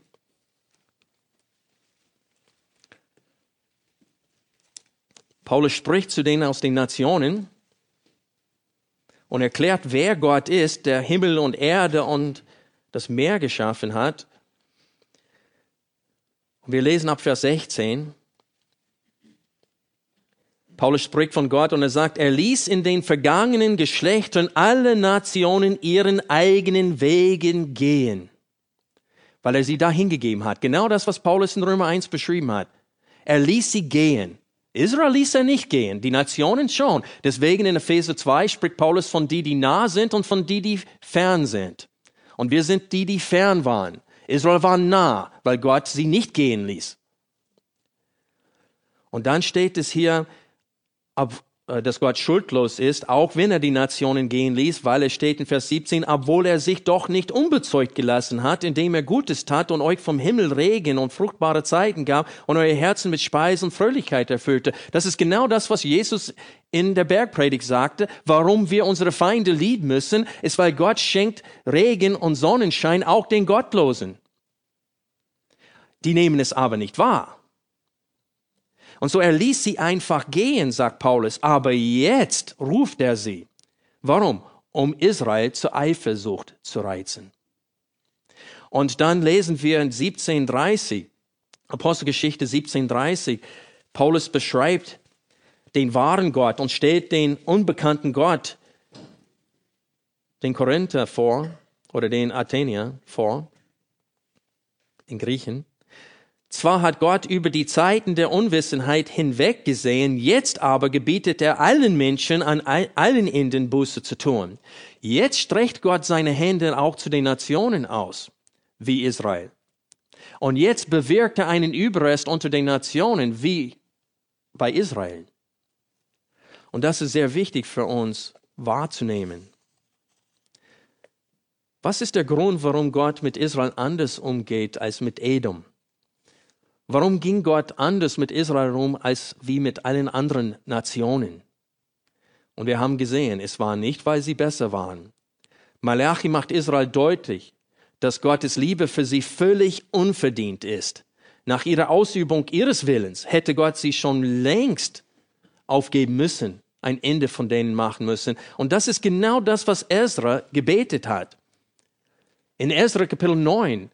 Paulus spricht zu denen aus den Nationen und erklärt, wer Gott ist, der Himmel und Erde und das Meer geschaffen hat. Und wir lesen ab Vers 16. Paulus spricht von Gott und er sagt, er ließ in den vergangenen Geschlechtern alle Nationen ihren eigenen Wegen gehen, weil er sie da hingegeben hat. Genau das, was Paulus in Römer 1 beschrieben hat. Er ließ sie gehen. Israel ließ er nicht gehen, die Nationen schon. Deswegen in Epheser 2 spricht Paulus von die, die nah sind und von die, die fern sind. Und wir sind die, die fern waren. Israel war nah, weil Gott sie nicht gehen ließ. Und dann steht es hier, dass Gott schuldlos ist, auch wenn er die Nationen gehen ließ, weil es steht in Vers 17, obwohl er sich doch nicht unbezeugt gelassen hat, indem er Gutes tat und euch vom Himmel Regen und fruchtbare Zeiten gab und euer Herzen mit Speise und Fröhlichkeit erfüllte. Das ist genau das, was Jesus in der Bergpredigt sagte, warum wir unsere Feinde lieben müssen, ist, weil Gott schenkt Regen und Sonnenschein auch den Gottlosen. Die nehmen es aber nicht wahr. Und so er ließ sie einfach gehen, sagt Paulus, aber jetzt ruft er sie. Warum? Um Israel zur Eifersucht zu reizen. Und dann lesen wir in 1730, Apostelgeschichte 1730, Paulus beschreibt den wahren Gott und stellt den unbekannten Gott, den Korinther vor oder den Athenier vor, den Griechen. Zwar hat Gott über die Zeiten der Unwissenheit hinweggesehen, jetzt aber gebietet er allen Menschen an allen Enden Buße zu tun. Jetzt streckt Gott seine Hände auch zu den Nationen aus, wie Israel. Und jetzt bewirkt er einen Überrest unter den Nationen, wie bei Israel. Und das ist sehr wichtig für uns wahrzunehmen. Was ist der Grund, warum Gott mit Israel anders umgeht als mit Edom? Warum ging Gott anders mit Israel um als wie mit allen anderen Nationen? Und wir haben gesehen, es war nicht, weil sie besser waren. Malachi macht Israel deutlich, dass Gottes Liebe für sie völlig unverdient ist. Nach ihrer Ausübung ihres Willens hätte Gott sie schon längst aufgeben müssen, ein Ende von denen machen müssen. Und das ist genau das, was Ezra gebetet hat. In Ezra Kapitel 9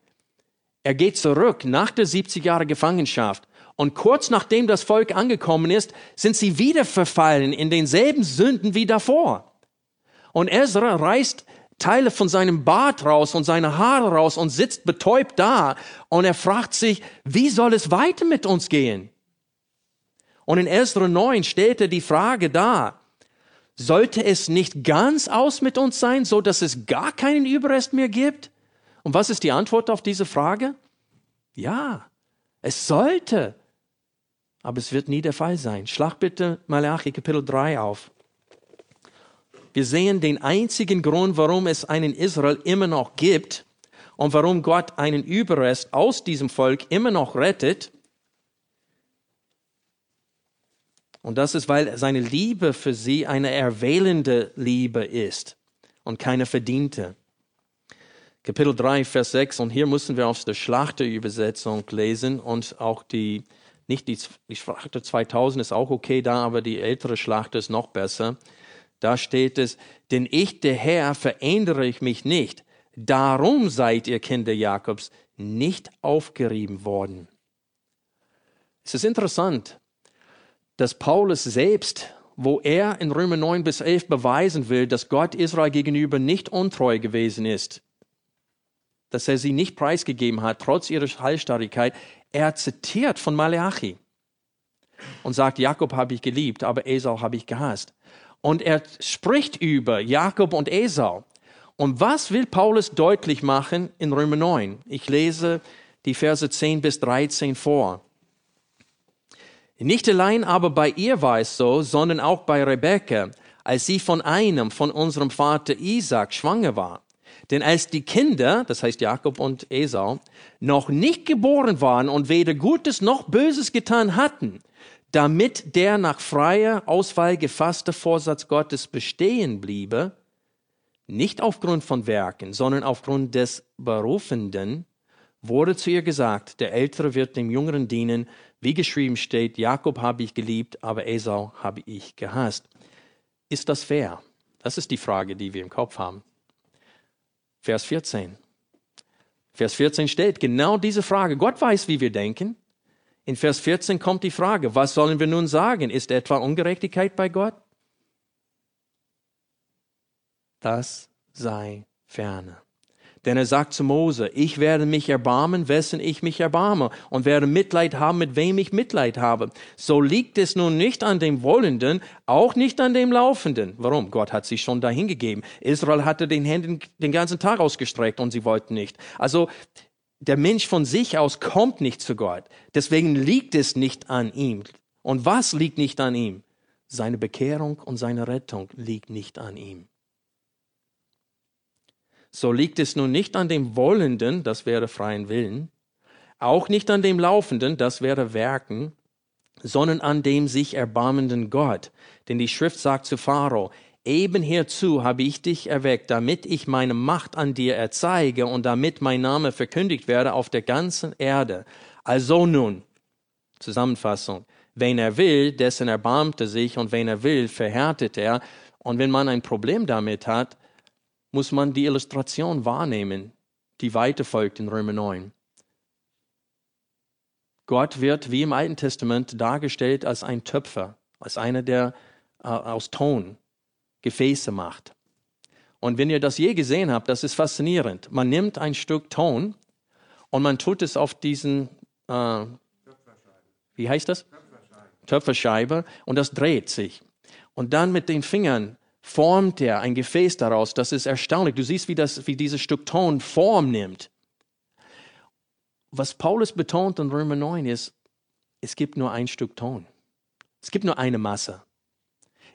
er geht zurück nach der 70 Jahre Gefangenschaft und kurz nachdem das Volk angekommen ist, sind sie wieder verfallen in denselben Sünden wie davor. Und Ezra reißt Teile von seinem Bart raus und seine Haare raus und sitzt betäubt da und er fragt sich, wie soll es weiter mit uns gehen? Und in Ezra 9 steht er die Frage da, sollte es nicht ganz aus mit uns sein, so dass es gar keinen Überrest mehr gibt? Und was ist die Antwort auf diese Frage? Ja, es sollte, aber es wird nie der Fall sein. Schlag bitte Malachi Kapitel 3 auf. Wir sehen den einzigen Grund, warum es einen Israel immer noch gibt und warum Gott einen Überrest aus diesem Volk immer noch rettet. Und das ist, weil seine Liebe für sie eine erwählende Liebe ist und keine verdiente. Kapitel 3, Vers 6, und hier müssen wir aus der Schlachterübersetzung lesen und auch die, nicht die, die Schlachter 2000 ist auch okay da, aber die ältere Schlachter ist noch besser. Da steht es, denn ich, der Herr, verändere ich mich nicht. Darum seid ihr Kinder Jakobs nicht aufgerieben worden. Es ist interessant, dass Paulus selbst, wo er in Römer 9 bis 11 beweisen will, dass Gott Israel gegenüber nicht untreu gewesen ist, dass er sie nicht preisgegeben hat, trotz ihrer Heilstarrigkeit. Er zitiert von Maleachi und sagt, Jakob habe ich geliebt, aber Esau habe ich gehasst. Und er spricht über Jakob und Esau. Und was will Paulus deutlich machen in Römer 9? Ich lese die Verse 10 bis 13 vor. Nicht allein aber bei ihr war es so, sondern auch bei Rebekka, als sie von einem, von unserem Vater Isaac schwanger war. Denn als die Kinder, das heißt Jakob und Esau, noch nicht geboren waren und weder Gutes noch Böses getan hatten, damit der nach freier Auswahl gefasste Vorsatz Gottes bestehen bliebe, nicht aufgrund von Werken, sondern aufgrund des Berufenden, wurde zu ihr gesagt, der Ältere wird dem Jüngeren dienen, wie geschrieben steht, Jakob habe ich geliebt, aber Esau habe ich gehasst. Ist das fair? Das ist die Frage, die wir im Kopf haben. Vers 14. Vers 14 steht genau diese Frage. Gott weiß, wie wir denken. In Vers 14 kommt die Frage, was sollen wir nun sagen? Ist etwa Ungerechtigkeit bei Gott? Das sei ferne. Denn er sagt zu Mose, ich werde mich erbarmen, wessen ich mich erbarme, und werde Mitleid haben, mit wem ich Mitleid habe. So liegt es nun nicht an dem Wollenden, auch nicht an dem Laufenden. Warum? Gott hat sich schon dahin gegeben. Israel hatte den Händen den ganzen Tag ausgestreckt und sie wollten nicht. Also, der Mensch von sich aus kommt nicht zu Gott. Deswegen liegt es nicht an ihm. Und was liegt nicht an ihm? Seine Bekehrung und seine Rettung liegt nicht an ihm so liegt es nun nicht an dem Wollenden, das wäre freien Willen, auch nicht an dem Laufenden, das wäre Werken, sondern an dem sich erbarmenden Gott. Denn die Schrift sagt zu Pharao, eben hierzu habe ich dich erweckt, damit ich meine Macht an dir erzeige und damit mein Name verkündigt werde auf der ganzen Erde. Also nun, Zusammenfassung, wen er will, dessen erbarmt er sich und wen er will, verhärtet er. Und wenn man ein Problem damit hat, muss man die Illustration wahrnehmen, die weiter folgt in Römer 9. Gott wird wie im Alten Testament dargestellt als ein Töpfer, als einer, der äh, aus Ton Gefäße macht. Und wenn ihr das je gesehen habt, das ist faszinierend. Man nimmt ein Stück Ton und man tut es auf diesen äh, wie heißt das? Töpferscheibe. Und das dreht sich. Und dann mit den Fingern formt er ein Gefäß daraus. Das ist erstaunlich. Du siehst, wie, das, wie dieses Stück Ton Form nimmt. Was Paulus betont in Römer 9 ist, es gibt nur ein Stück Ton. Es gibt nur eine Masse.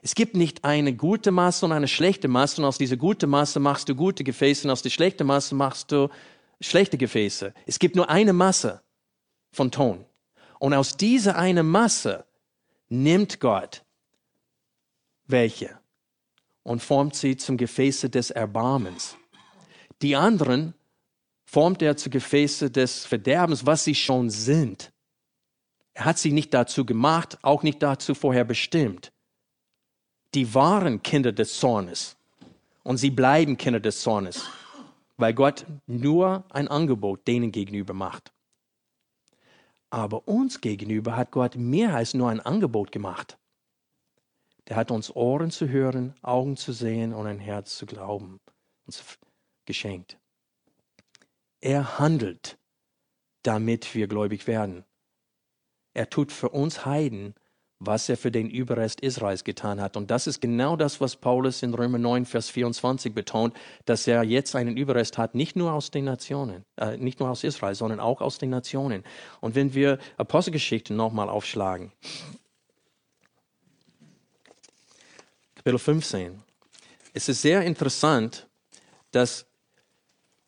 Es gibt nicht eine gute Masse und eine schlechte Masse und aus dieser guten Masse machst du gute Gefäße und aus der schlechten Masse machst du schlechte Gefäße. Es gibt nur eine Masse von Ton. Und aus dieser eine Masse nimmt Gott welche und formt sie zum Gefäße des Erbarmens. Die anderen formt er zu Gefäße des Verderbens, was sie schon sind. Er hat sie nicht dazu gemacht, auch nicht dazu vorher bestimmt. Die waren Kinder des Zornes und sie bleiben Kinder des Zornes, weil Gott nur ein Angebot denen gegenüber macht. Aber uns gegenüber hat Gott mehr als nur ein Angebot gemacht. Der hat uns Ohren zu hören, Augen zu sehen und ein Herz zu glauben uns geschenkt. Er handelt, damit wir gläubig werden. Er tut für uns Heiden, was er für den Überrest Israels getan hat. Und das ist genau das, was Paulus in Römer 9, Vers 24 betont, dass er jetzt einen Überrest hat, nicht nur aus den Nationen, äh, nicht nur aus Israel, sondern auch aus den Nationen. Und wenn wir Apostelgeschichte nochmal aufschlagen, Kapitel 15. Es ist sehr interessant, dass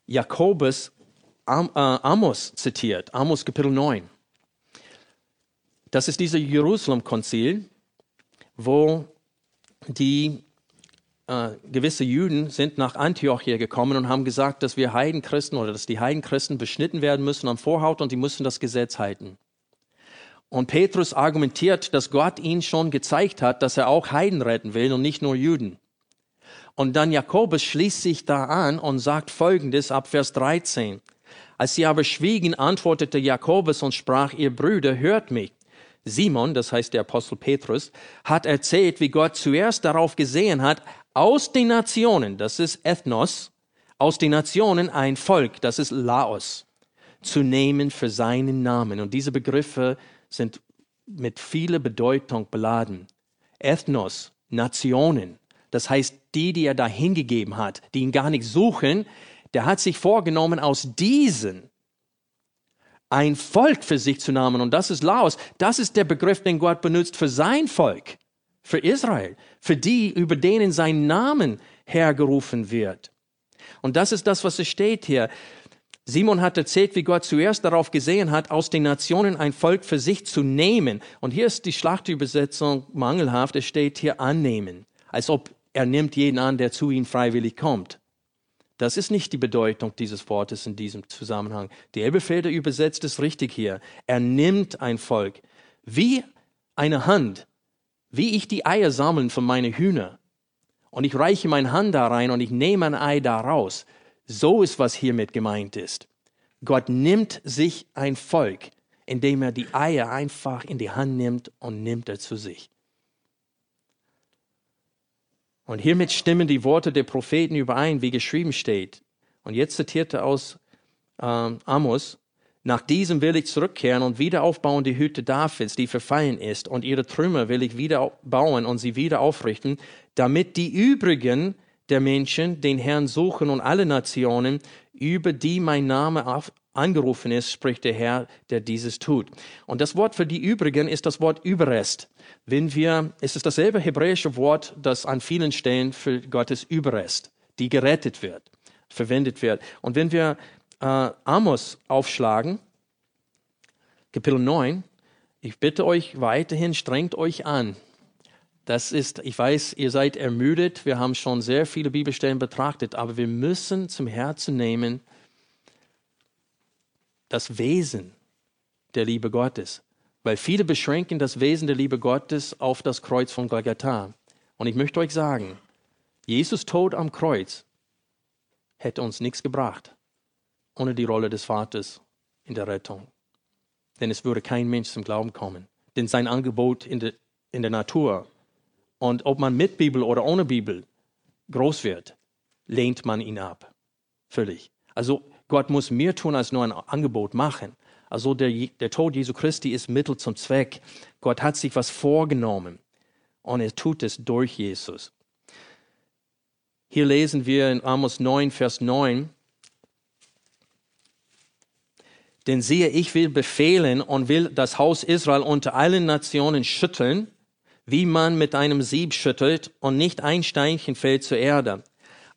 Jakobus Am, äh, Amos zitiert, Amos Kapitel 9. Das ist dieser Jerusalem-Konzil, wo die äh, gewisse Juden sind nach Antiochia gekommen und haben gesagt, dass wir Heidenchristen oder dass die Heidenchristen beschnitten werden müssen am Vorhaut und die müssen das Gesetz halten. Und Petrus argumentiert, dass Gott ihn schon gezeigt hat, dass er auch Heiden retten will und nicht nur Juden. Und dann Jakobus schließt sich da an und sagt Folgendes ab Vers 13. Als sie aber schwiegen, antwortete Jakobus und sprach, ihr Brüder, hört mich. Simon, das heißt der Apostel Petrus, hat erzählt, wie Gott zuerst darauf gesehen hat, aus den Nationen, das ist Ethnos, aus den Nationen ein Volk, das ist Laos, zu nehmen für seinen Namen. Und diese Begriffe sind mit vieler Bedeutung beladen. Ethnos, Nationen, das heißt die, die er da hingegeben hat, die ihn gar nicht suchen, der hat sich vorgenommen, aus diesen ein Volk für sich zu nehmen. Und das ist Laos. Das ist der Begriff, den Gott benutzt für sein Volk, für Israel, für die, über denen sein Namen hergerufen wird. Und das ist das, was es steht hier. Simon hat erzählt, wie Gott zuerst darauf gesehen hat, aus den Nationen ein Volk für sich zu nehmen. Und hier ist die Schlachtübersetzung mangelhaft. Es steht hier annehmen, als ob er nimmt jeden an, der zu ihm freiwillig kommt. Das ist nicht die Bedeutung dieses Wortes in diesem Zusammenhang. Die Elbefelder übersetzt es richtig hier. Er nimmt ein Volk wie eine Hand, wie ich die Eier sammeln von meinen Hühner. Und ich reiche meine Hand da rein und ich nehme ein Ei da raus. So ist, was hiermit gemeint ist. Gott nimmt sich ein Volk, indem er die Eier einfach in die Hand nimmt und nimmt er zu sich. Und hiermit stimmen die Worte der Propheten überein, wie geschrieben steht. Und jetzt zitierte aus äh, Amos, nach diesem will ich zurückkehren und wieder aufbauen die Hütte Davids, die verfallen ist, und ihre Trümmer will ich wieder bauen und sie wieder aufrichten, damit die übrigen der Menschen den Herrn suchen und alle Nationen, über die mein Name angerufen ist, spricht der Herr, der dieses tut. Und das Wort für die übrigen ist das Wort Überrest. Wenn wir, es ist dasselbe hebräische Wort, das an vielen Stellen für Gottes Überrest, die gerettet wird, verwendet wird. Und wenn wir äh, Amos aufschlagen, Kapitel 9, ich bitte euch weiterhin, strengt euch an, das ist, ich weiß, ihr seid ermüdet. Wir haben schon sehr viele Bibelstellen betrachtet, aber wir müssen zum Herzen nehmen das Wesen der Liebe Gottes. Weil viele beschränken das Wesen der Liebe Gottes auf das Kreuz von Golgatha. Und ich möchte euch sagen, Jesus Tod am Kreuz hätte uns nichts gebracht ohne die Rolle des Vaters in der Rettung. Denn es würde kein Mensch zum Glauben kommen. Denn sein Angebot in der, in der Natur und ob man mit Bibel oder ohne Bibel groß wird, lehnt man ihn ab. Völlig. Also Gott muss mehr tun als nur ein Angebot machen. Also der, der Tod Jesu Christi ist Mittel zum Zweck. Gott hat sich was vorgenommen und er tut es durch Jesus. Hier lesen wir in Amos 9, Vers 9, denn siehe, ich will befehlen und will das Haus Israel unter allen Nationen schütteln, wie man mit einem Sieb schüttelt und nicht ein Steinchen fällt zur Erde.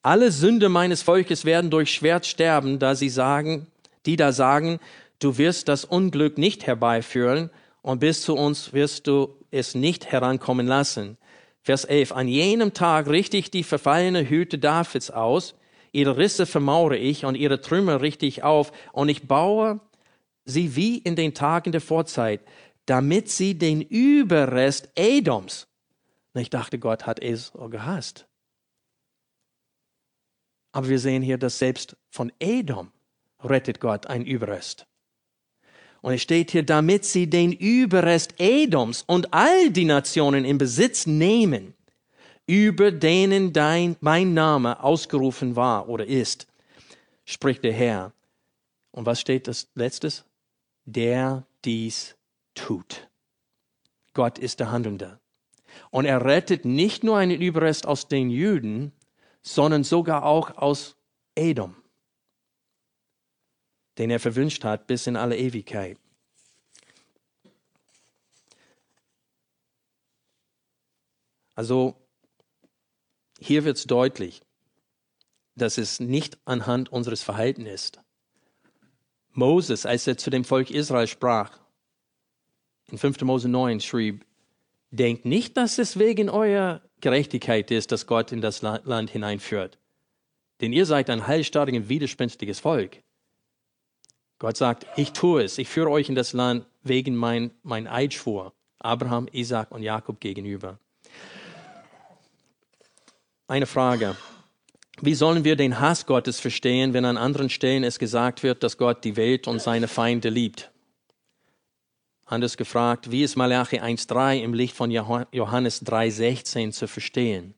Alle Sünde meines Volkes werden durch Schwert sterben, da sie sagen, die da sagen, du wirst das Unglück nicht herbeiführen und bis zu uns wirst du es nicht herankommen lassen. Vers 11. An jenem Tag richte ich die verfallene Hüte Davids aus, ihre Risse vermaure ich und ihre Trümmer richte ich auf und ich baue sie wie in den Tagen der Vorzeit, damit sie den Überrest Edoms, und ich dachte, Gott hat Esau gehasst. Aber wir sehen hier, dass selbst von Edom rettet Gott ein Überrest. Und es steht hier, damit sie den Überrest Edoms und all die Nationen in Besitz nehmen, über denen dein, mein Name ausgerufen war oder ist, spricht der Herr. Und was steht das letztes? Der dies tut. Gott ist der Handelnde. Und er rettet nicht nur einen Überrest aus den Juden, sondern sogar auch aus Edom, den er verwünscht hat bis in alle Ewigkeit. Also hier wird es deutlich, dass es nicht anhand unseres Verhaltens ist. Moses, als er zu dem Volk Israel sprach, in 5. Mose 9 schrieb, denkt nicht, dass es wegen eurer Gerechtigkeit ist, dass Gott in das Land hineinführt. Denn ihr seid ein heilstarriges widerspenstiges Volk. Gott sagt, ich tue es, ich führe euch in das Land wegen mein, mein Eidschwur, Abraham, Isaac und Jakob gegenüber. Eine Frage. Wie sollen wir den Hass Gottes verstehen, wenn an anderen Stellen es gesagt wird, dass Gott die Welt und seine Feinde liebt? Anders gefragt, wie ist Malachi 1.3 im Licht von Johannes 3.16 zu verstehen?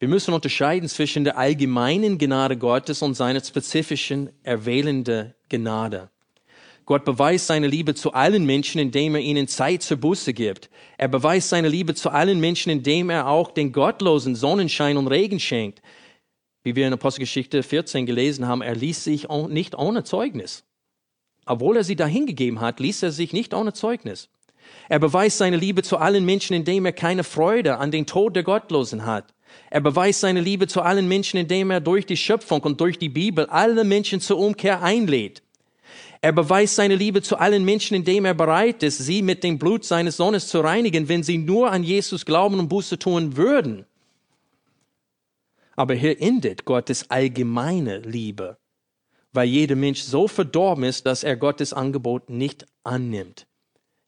Wir müssen unterscheiden zwischen der allgemeinen Gnade Gottes und seiner spezifischen, erwählenden Gnade. Gott beweist seine Liebe zu allen Menschen, indem er ihnen Zeit zur Buße gibt. Er beweist seine Liebe zu allen Menschen, indem er auch den Gottlosen Sonnenschein und Regen schenkt. Wie wir in Apostelgeschichte 14 gelesen haben, er ließ sich nicht ohne Zeugnis. Obwohl er sie dahingegeben hat, ließ er sich nicht ohne Zeugnis. Er beweist seine Liebe zu allen Menschen, indem er keine Freude an den Tod der Gottlosen hat. Er beweist seine Liebe zu allen Menschen, indem er durch die Schöpfung und durch die Bibel alle Menschen zur Umkehr einlädt. Er beweist seine Liebe zu allen Menschen, indem er bereit ist, sie mit dem Blut seines Sohnes zu reinigen, wenn sie nur an Jesus glauben und Buße tun würden. Aber hier endet Gottes allgemeine Liebe weil jeder Mensch so verdorben ist, dass er Gottes Angebot nicht annimmt.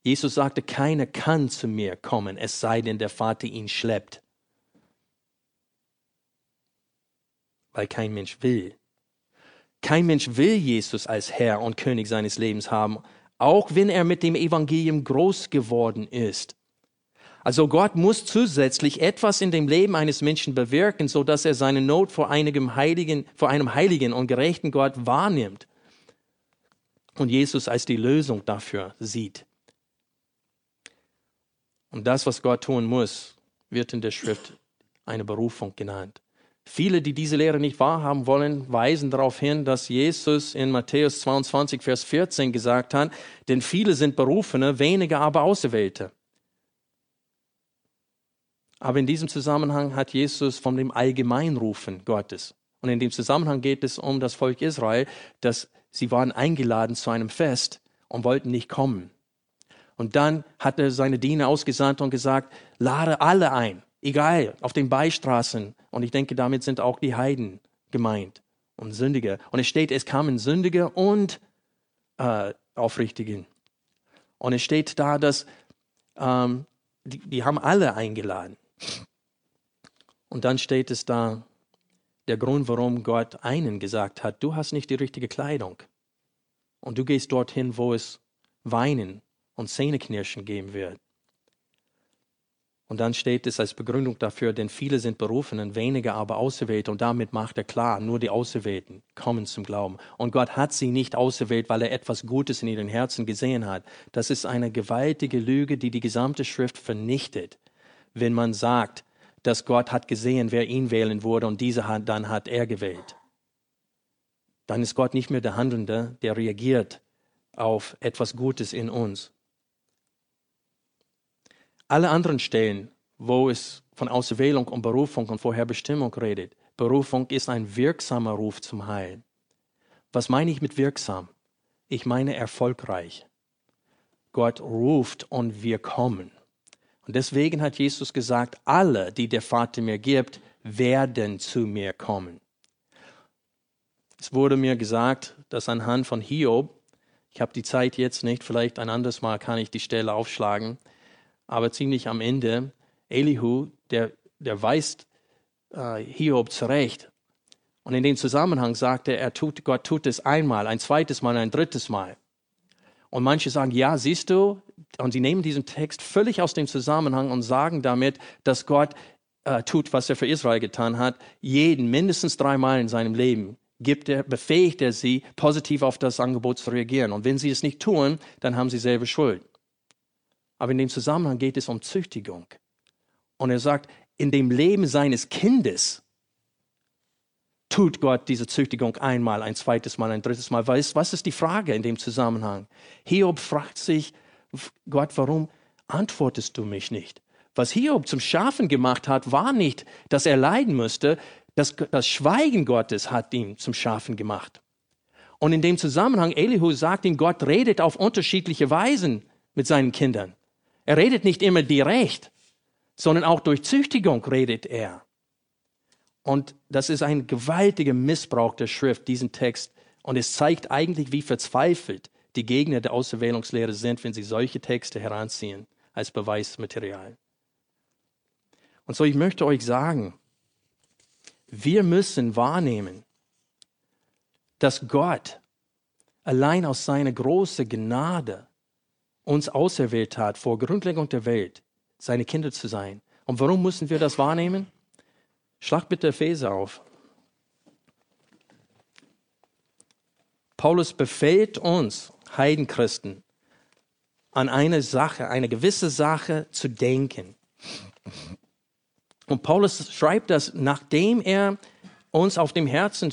Jesus sagte, keiner kann zu mir kommen, es sei denn, der Vater ihn schleppt. Weil kein Mensch will. Kein Mensch will Jesus als Herr und König seines Lebens haben, auch wenn er mit dem Evangelium groß geworden ist. Also Gott muss zusätzlich etwas in dem Leben eines Menschen bewirken, so dass er seine Not vor einem heiligen, vor einem heiligen und gerechten Gott wahrnimmt und Jesus als die Lösung dafür sieht. Und das, was Gott tun muss, wird in der Schrift eine Berufung genannt. Viele, die diese Lehre nicht wahrhaben wollen, weisen darauf hin, dass Jesus in Matthäus 22, Vers 14 gesagt hat, denn viele sind Berufene, wenige aber Auserwählte. Aber in diesem Zusammenhang hat Jesus von dem Allgemeinrufen Gottes. Und in dem Zusammenhang geht es um das Volk Israel, dass sie waren eingeladen zu einem Fest und wollten nicht kommen. Und dann hat er seine Diener ausgesandt und gesagt, lade alle ein, egal, auf den Beistraßen. Und ich denke, damit sind auch die Heiden gemeint und Sündige. Und es steht, es kamen Sündige und äh, Aufrichtigen. Und es steht da, dass ähm, die, die haben alle eingeladen. Und dann steht es da, der Grund, warum Gott einen gesagt hat, du hast nicht die richtige Kleidung. Und du gehst dorthin, wo es Weinen und Zähneknirschen geben wird. Und dann steht es als Begründung dafür, denn viele sind berufen und wenige aber auserwählt. Und damit macht er klar, nur die Auserwählten kommen zum Glauben. Und Gott hat sie nicht auserwählt, weil er etwas Gutes in ihren Herzen gesehen hat. Das ist eine gewaltige Lüge, die die gesamte Schrift vernichtet, wenn man sagt, dass Gott hat gesehen, wer ihn wählen würde und diese hat, dann hat er gewählt. Dann ist Gott nicht mehr der Handelnde, der reagiert auf etwas Gutes in uns. Alle anderen Stellen, wo es von Auserwählung und Berufung und Vorherbestimmung redet, Berufung ist ein wirksamer Ruf zum Heil. Was meine ich mit wirksam? Ich meine erfolgreich. Gott ruft und wir kommen. Und deswegen hat Jesus gesagt, alle, die der Vater mir gibt, werden zu mir kommen. Es wurde mir gesagt, dass anhand von Hiob, ich habe die Zeit jetzt nicht, vielleicht ein anderes Mal kann ich die Stelle aufschlagen, aber ziemlich am Ende, Elihu, der, der weist äh, Hiob zurecht. Und in dem Zusammenhang sagt er, er tut, Gott tut es einmal, ein zweites Mal, ein drittes Mal. Und manche sagen, ja, siehst du, und sie nehmen diesen Text völlig aus dem Zusammenhang und sagen damit, dass Gott äh, tut, was er für Israel getan hat, jeden mindestens dreimal in seinem Leben gibt er, befähigt er sie, positiv auf das Angebot zu reagieren. Und wenn sie es nicht tun, dann haben sie selber Schuld. Aber in dem Zusammenhang geht es um Züchtigung. Und er sagt, in dem Leben seines Kindes tut Gott diese Züchtigung einmal, ein zweites Mal, ein drittes Mal. Was, was ist die Frage in dem Zusammenhang? Hiob fragt sich, Gott, warum antwortest du mich nicht? Was Hiob zum Schafen gemacht hat, war nicht, dass er leiden musste. Das, das Schweigen Gottes hat ihn zum Schafen gemacht. Und in dem Zusammenhang, Elihu sagt ihm, Gott redet auf unterschiedliche Weisen mit seinen Kindern. Er redet nicht immer direkt, sondern auch durch Züchtigung redet er. Und das ist ein gewaltiger Missbrauch der Schrift, diesen Text. Und es zeigt eigentlich, wie verzweifelt die Gegner der Auserwählungslehre sind, wenn sie solche Texte heranziehen als Beweismaterial. Und so, ich möchte euch sagen, wir müssen wahrnehmen, dass Gott allein aus seiner großen Gnade uns auserwählt hat, vor Grundlegung der Welt, seine Kinder zu sein. Und warum müssen wir das wahrnehmen? Schlag bitte Epheser auf. Paulus befehlt uns, Heidenchristen, an eine Sache, eine gewisse Sache zu denken. Und Paulus schreibt das, nachdem er uns auf dem Herzen,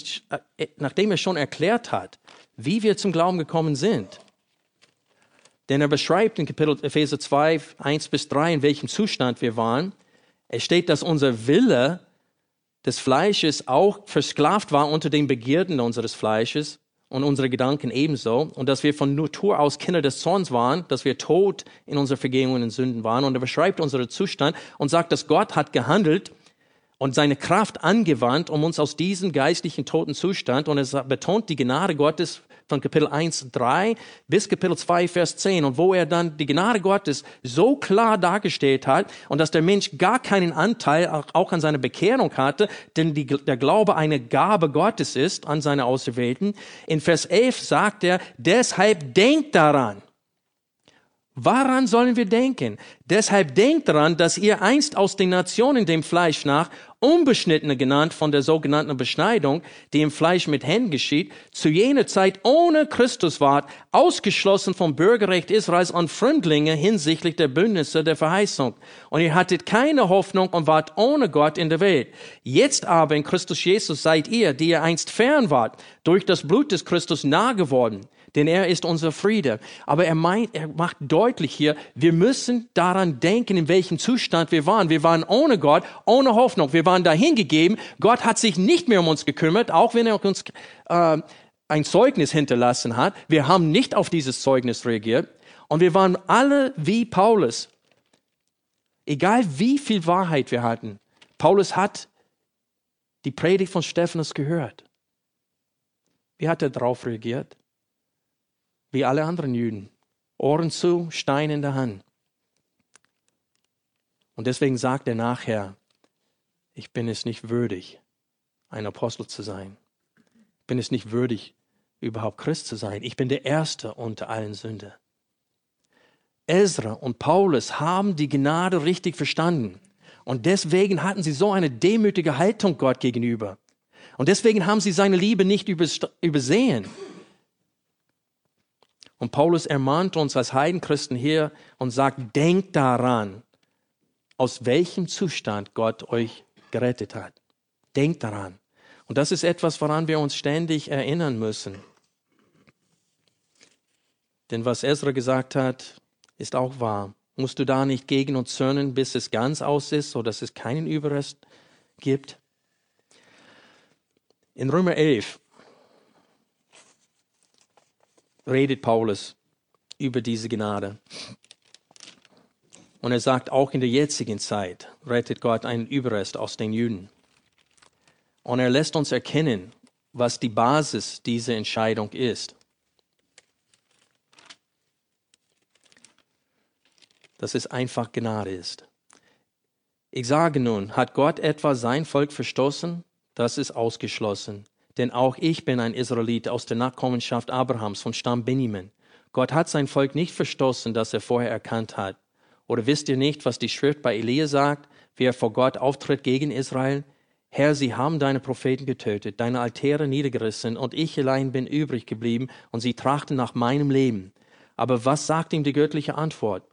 äh, nachdem er schon erklärt hat, wie wir zum Glauben gekommen sind. Denn er beschreibt in Kapitel Epheser 2, 1 bis 3, in welchem Zustand wir waren. Es steht, dass unser Wille des Fleisches auch versklavt war unter den Begierden unseres Fleisches und unsere Gedanken ebenso. Und dass wir von Natur aus Kinder des Zorns waren, dass wir tot in unsere Vergehungen und Sünden waren. Und er beschreibt unseren Zustand und sagt, dass Gott hat gehandelt und seine Kraft angewandt, um uns aus diesem geistlichen toten Zustand, und er betont die Gnade Gottes von Kapitel 1, 3 bis Kapitel 2, Vers 10. Und wo er dann die Gnade Gottes so klar dargestellt hat und dass der Mensch gar keinen Anteil auch an seiner Bekehrung hatte, denn die, der Glaube eine Gabe Gottes ist an seine Auserwählten. In Vers 11 sagt er, deshalb denkt daran. Waran sollen wir denken? Deshalb denkt daran, dass ihr einst aus den Nationen dem Fleisch nach Unbeschnittene genannt von der sogenannten Beschneidung, die im Fleisch mit Händen geschieht, zu jener Zeit ohne Christus wart, ausgeschlossen vom Bürgerrecht Israels und Fremdlinge hinsichtlich der Bündnisse der Verheißung. Und ihr hattet keine Hoffnung und wart ohne Gott in der Welt. Jetzt aber in Christus Jesus seid ihr, die ihr einst fern wart, durch das Blut des Christus nah geworden denn er ist unser Friede. Aber er meint, er macht deutlich hier, wir müssen daran denken, in welchem Zustand wir waren. Wir waren ohne Gott, ohne Hoffnung. Wir waren dahingegeben. Gott hat sich nicht mehr um uns gekümmert, auch wenn er uns äh, ein Zeugnis hinterlassen hat. Wir haben nicht auf dieses Zeugnis reagiert. Und wir waren alle wie Paulus. Egal wie viel Wahrheit wir hatten. Paulus hat die Predigt von Stephanus gehört. Wie hat er darauf reagiert? Wie alle anderen Juden. Ohren zu, Stein in der Hand. Und deswegen sagt er nachher, ich bin es nicht würdig, ein Apostel zu sein. Ich bin es nicht würdig, überhaupt Christ zu sein. Ich bin der Erste unter allen Sünder. Ezra und Paulus haben die Gnade richtig verstanden. Und deswegen hatten sie so eine demütige Haltung Gott gegenüber. Und deswegen haben sie seine Liebe nicht übersehen. Und Paulus ermahnt uns als Heidenchristen hier und sagt, denkt daran, aus welchem Zustand Gott euch gerettet hat. Denkt daran. Und das ist etwas, woran wir uns ständig erinnern müssen. Denn was Ezra gesagt hat, ist auch wahr. Musst du da nicht gegen uns zürnen, bis es ganz aus ist, so dass es keinen Überrest gibt? In Römer 11 redet Paulus über diese Gnade. Und er sagt, auch in der jetzigen Zeit rettet Gott einen Überrest aus den Juden. Und er lässt uns erkennen, was die Basis dieser Entscheidung ist. Dass es einfach Gnade ist. Ich sage nun, hat Gott etwa sein Volk verstoßen? Das ist ausgeschlossen. Denn auch ich bin ein Israelit aus der Nachkommenschaft Abrahams von Stamm Benjamin. Gott hat sein Volk nicht verstoßen, das er vorher erkannt hat. Oder wisst ihr nicht, was die Schrift bei Elia sagt, wie er vor Gott auftritt gegen Israel? Herr, sie haben deine Propheten getötet, deine Altäre niedergerissen, und ich allein bin übrig geblieben, und sie trachten nach meinem Leben. Aber was sagt ihm die göttliche Antwort?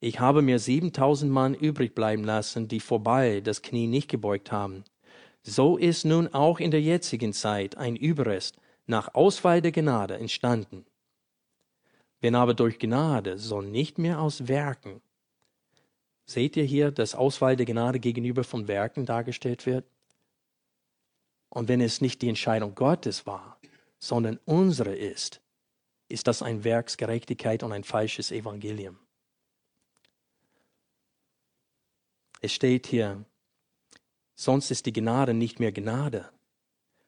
Ich habe mir siebentausend Mann übrig bleiben lassen, die vorbei das Knie nicht gebeugt haben. So ist nun auch in der jetzigen Zeit ein Überrest nach Auswahl der Gnade entstanden. Wenn aber durch Gnade, so nicht mehr aus Werken. Seht ihr hier, dass Auswahl der Gnade gegenüber von Werken dargestellt wird? Und wenn es nicht die Entscheidung Gottes war, sondern unsere ist, ist das ein Werksgerechtigkeit und ein falsches Evangelium. Es steht hier, sonst ist die Gnade nicht mehr Gnade.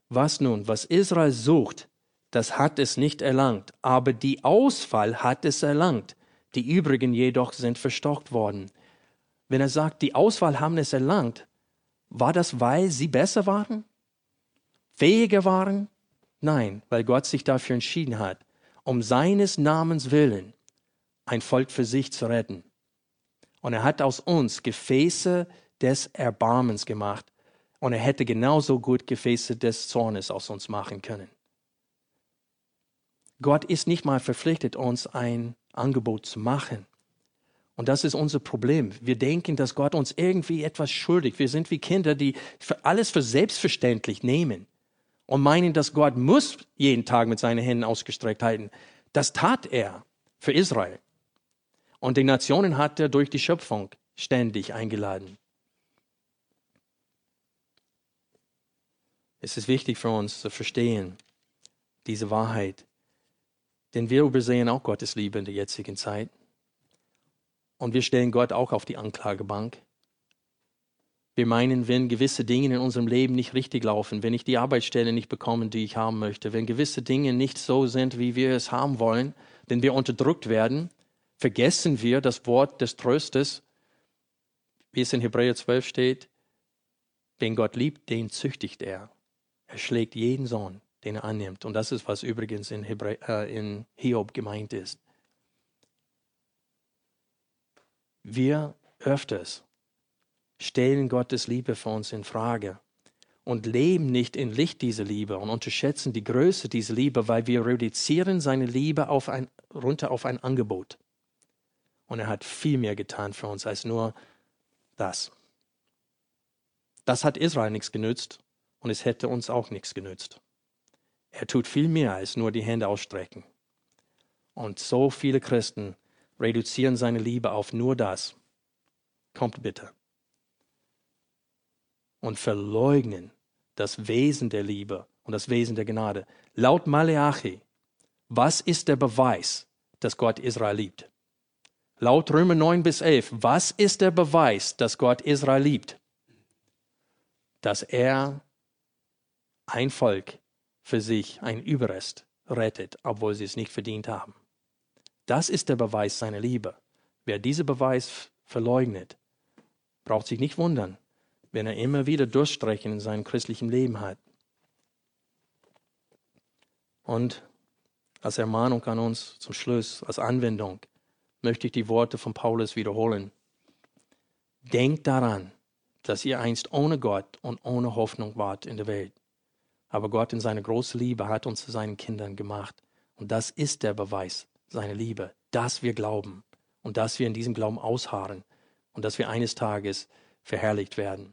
Was nun, was Israel sucht, das hat es nicht erlangt, aber die Auswahl hat es erlangt. Die übrigen jedoch sind verstockt worden. Wenn er sagt, die Auswahl haben es erlangt, war das, weil sie besser waren? Fähiger waren? Nein, weil Gott sich dafür entschieden hat, um seines Namens willen ein Volk für sich zu retten. Und er hat aus uns Gefäße des Erbarmens gemacht. Und er hätte genauso gut Gefäße des Zornes aus uns machen können. Gott ist nicht mal verpflichtet, uns ein Angebot zu machen. Und das ist unser Problem. Wir denken, dass Gott uns irgendwie etwas schuldig. Wir sind wie Kinder, die alles für selbstverständlich nehmen und meinen, dass Gott muss jeden Tag mit seinen Händen ausgestreckt halten. Das tat er für Israel. Und die Nationen hat er durch die Schöpfung ständig eingeladen. Es ist wichtig für uns zu verstehen, diese Wahrheit. Denn wir übersehen auch Gottes Liebe in der jetzigen Zeit. Und wir stellen Gott auch auf die Anklagebank. Wir meinen, wenn gewisse Dinge in unserem Leben nicht richtig laufen, wenn ich die Arbeitsstelle nicht bekomme, die ich haben möchte, wenn gewisse Dinge nicht so sind, wie wir es haben wollen, wenn wir unterdrückt werden, vergessen wir das Wort des Tröstes, wie es in Hebräer 12 steht, den Gott liebt, den züchtigt er. Er schlägt jeden Sohn, den er annimmt. Und das ist, was übrigens in, Hebrä äh, in Hiob gemeint ist. Wir öfters stellen Gottes Liebe für uns in Frage und leben nicht in Licht dieser Liebe und unterschätzen die Größe dieser Liebe, weil wir reduzieren seine Liebe auf ein, runter auf ein Angebot. Und er hat viel mehr getan für uns als nur das. Das hat Israel nichts genützt und es hätte uns auch nichts genützt. Er tut viel mehr als nur die Hände ausstrecken. Und so viele Christen reduzieren seine Liebe auf nur das. Kommt bitte. Und verleugnen das Wesen der Liebe und das Wesen der Gnade. Laut Maleachi, was ist der Beweis, dass Gott Israel liebt? Laut Römer 9 bis 11, was ist der Beweis, dass Gott Israel liebt? Dass er ein Volk für sich, ein Überrest, rettet, obwohl sie es nicht verdient haben. Das ist der Beweis seiner Liebe. Wer diesen Beweis verleugnet, braucht sich nicht wundern, wenn er immer wieder Durchstrecken in seinem christlichen Leben hat. Und als Ermahnung an uns zum Schluss, als Anwendung, möchte ich die Worte von Paulus wiederholen. Denkt daran, dass ihr einst ohne Gott und ohne Hoffnung wart in der Welt. Aber Gott in seiner großen Liebe hat uns zu seinen Kindern gemacht. Und das ist der Beweis seiner Liebe, dass wir glauben und dass wir in diesem Glauben ausharren und dass wir eines Tages verherrlicht werden.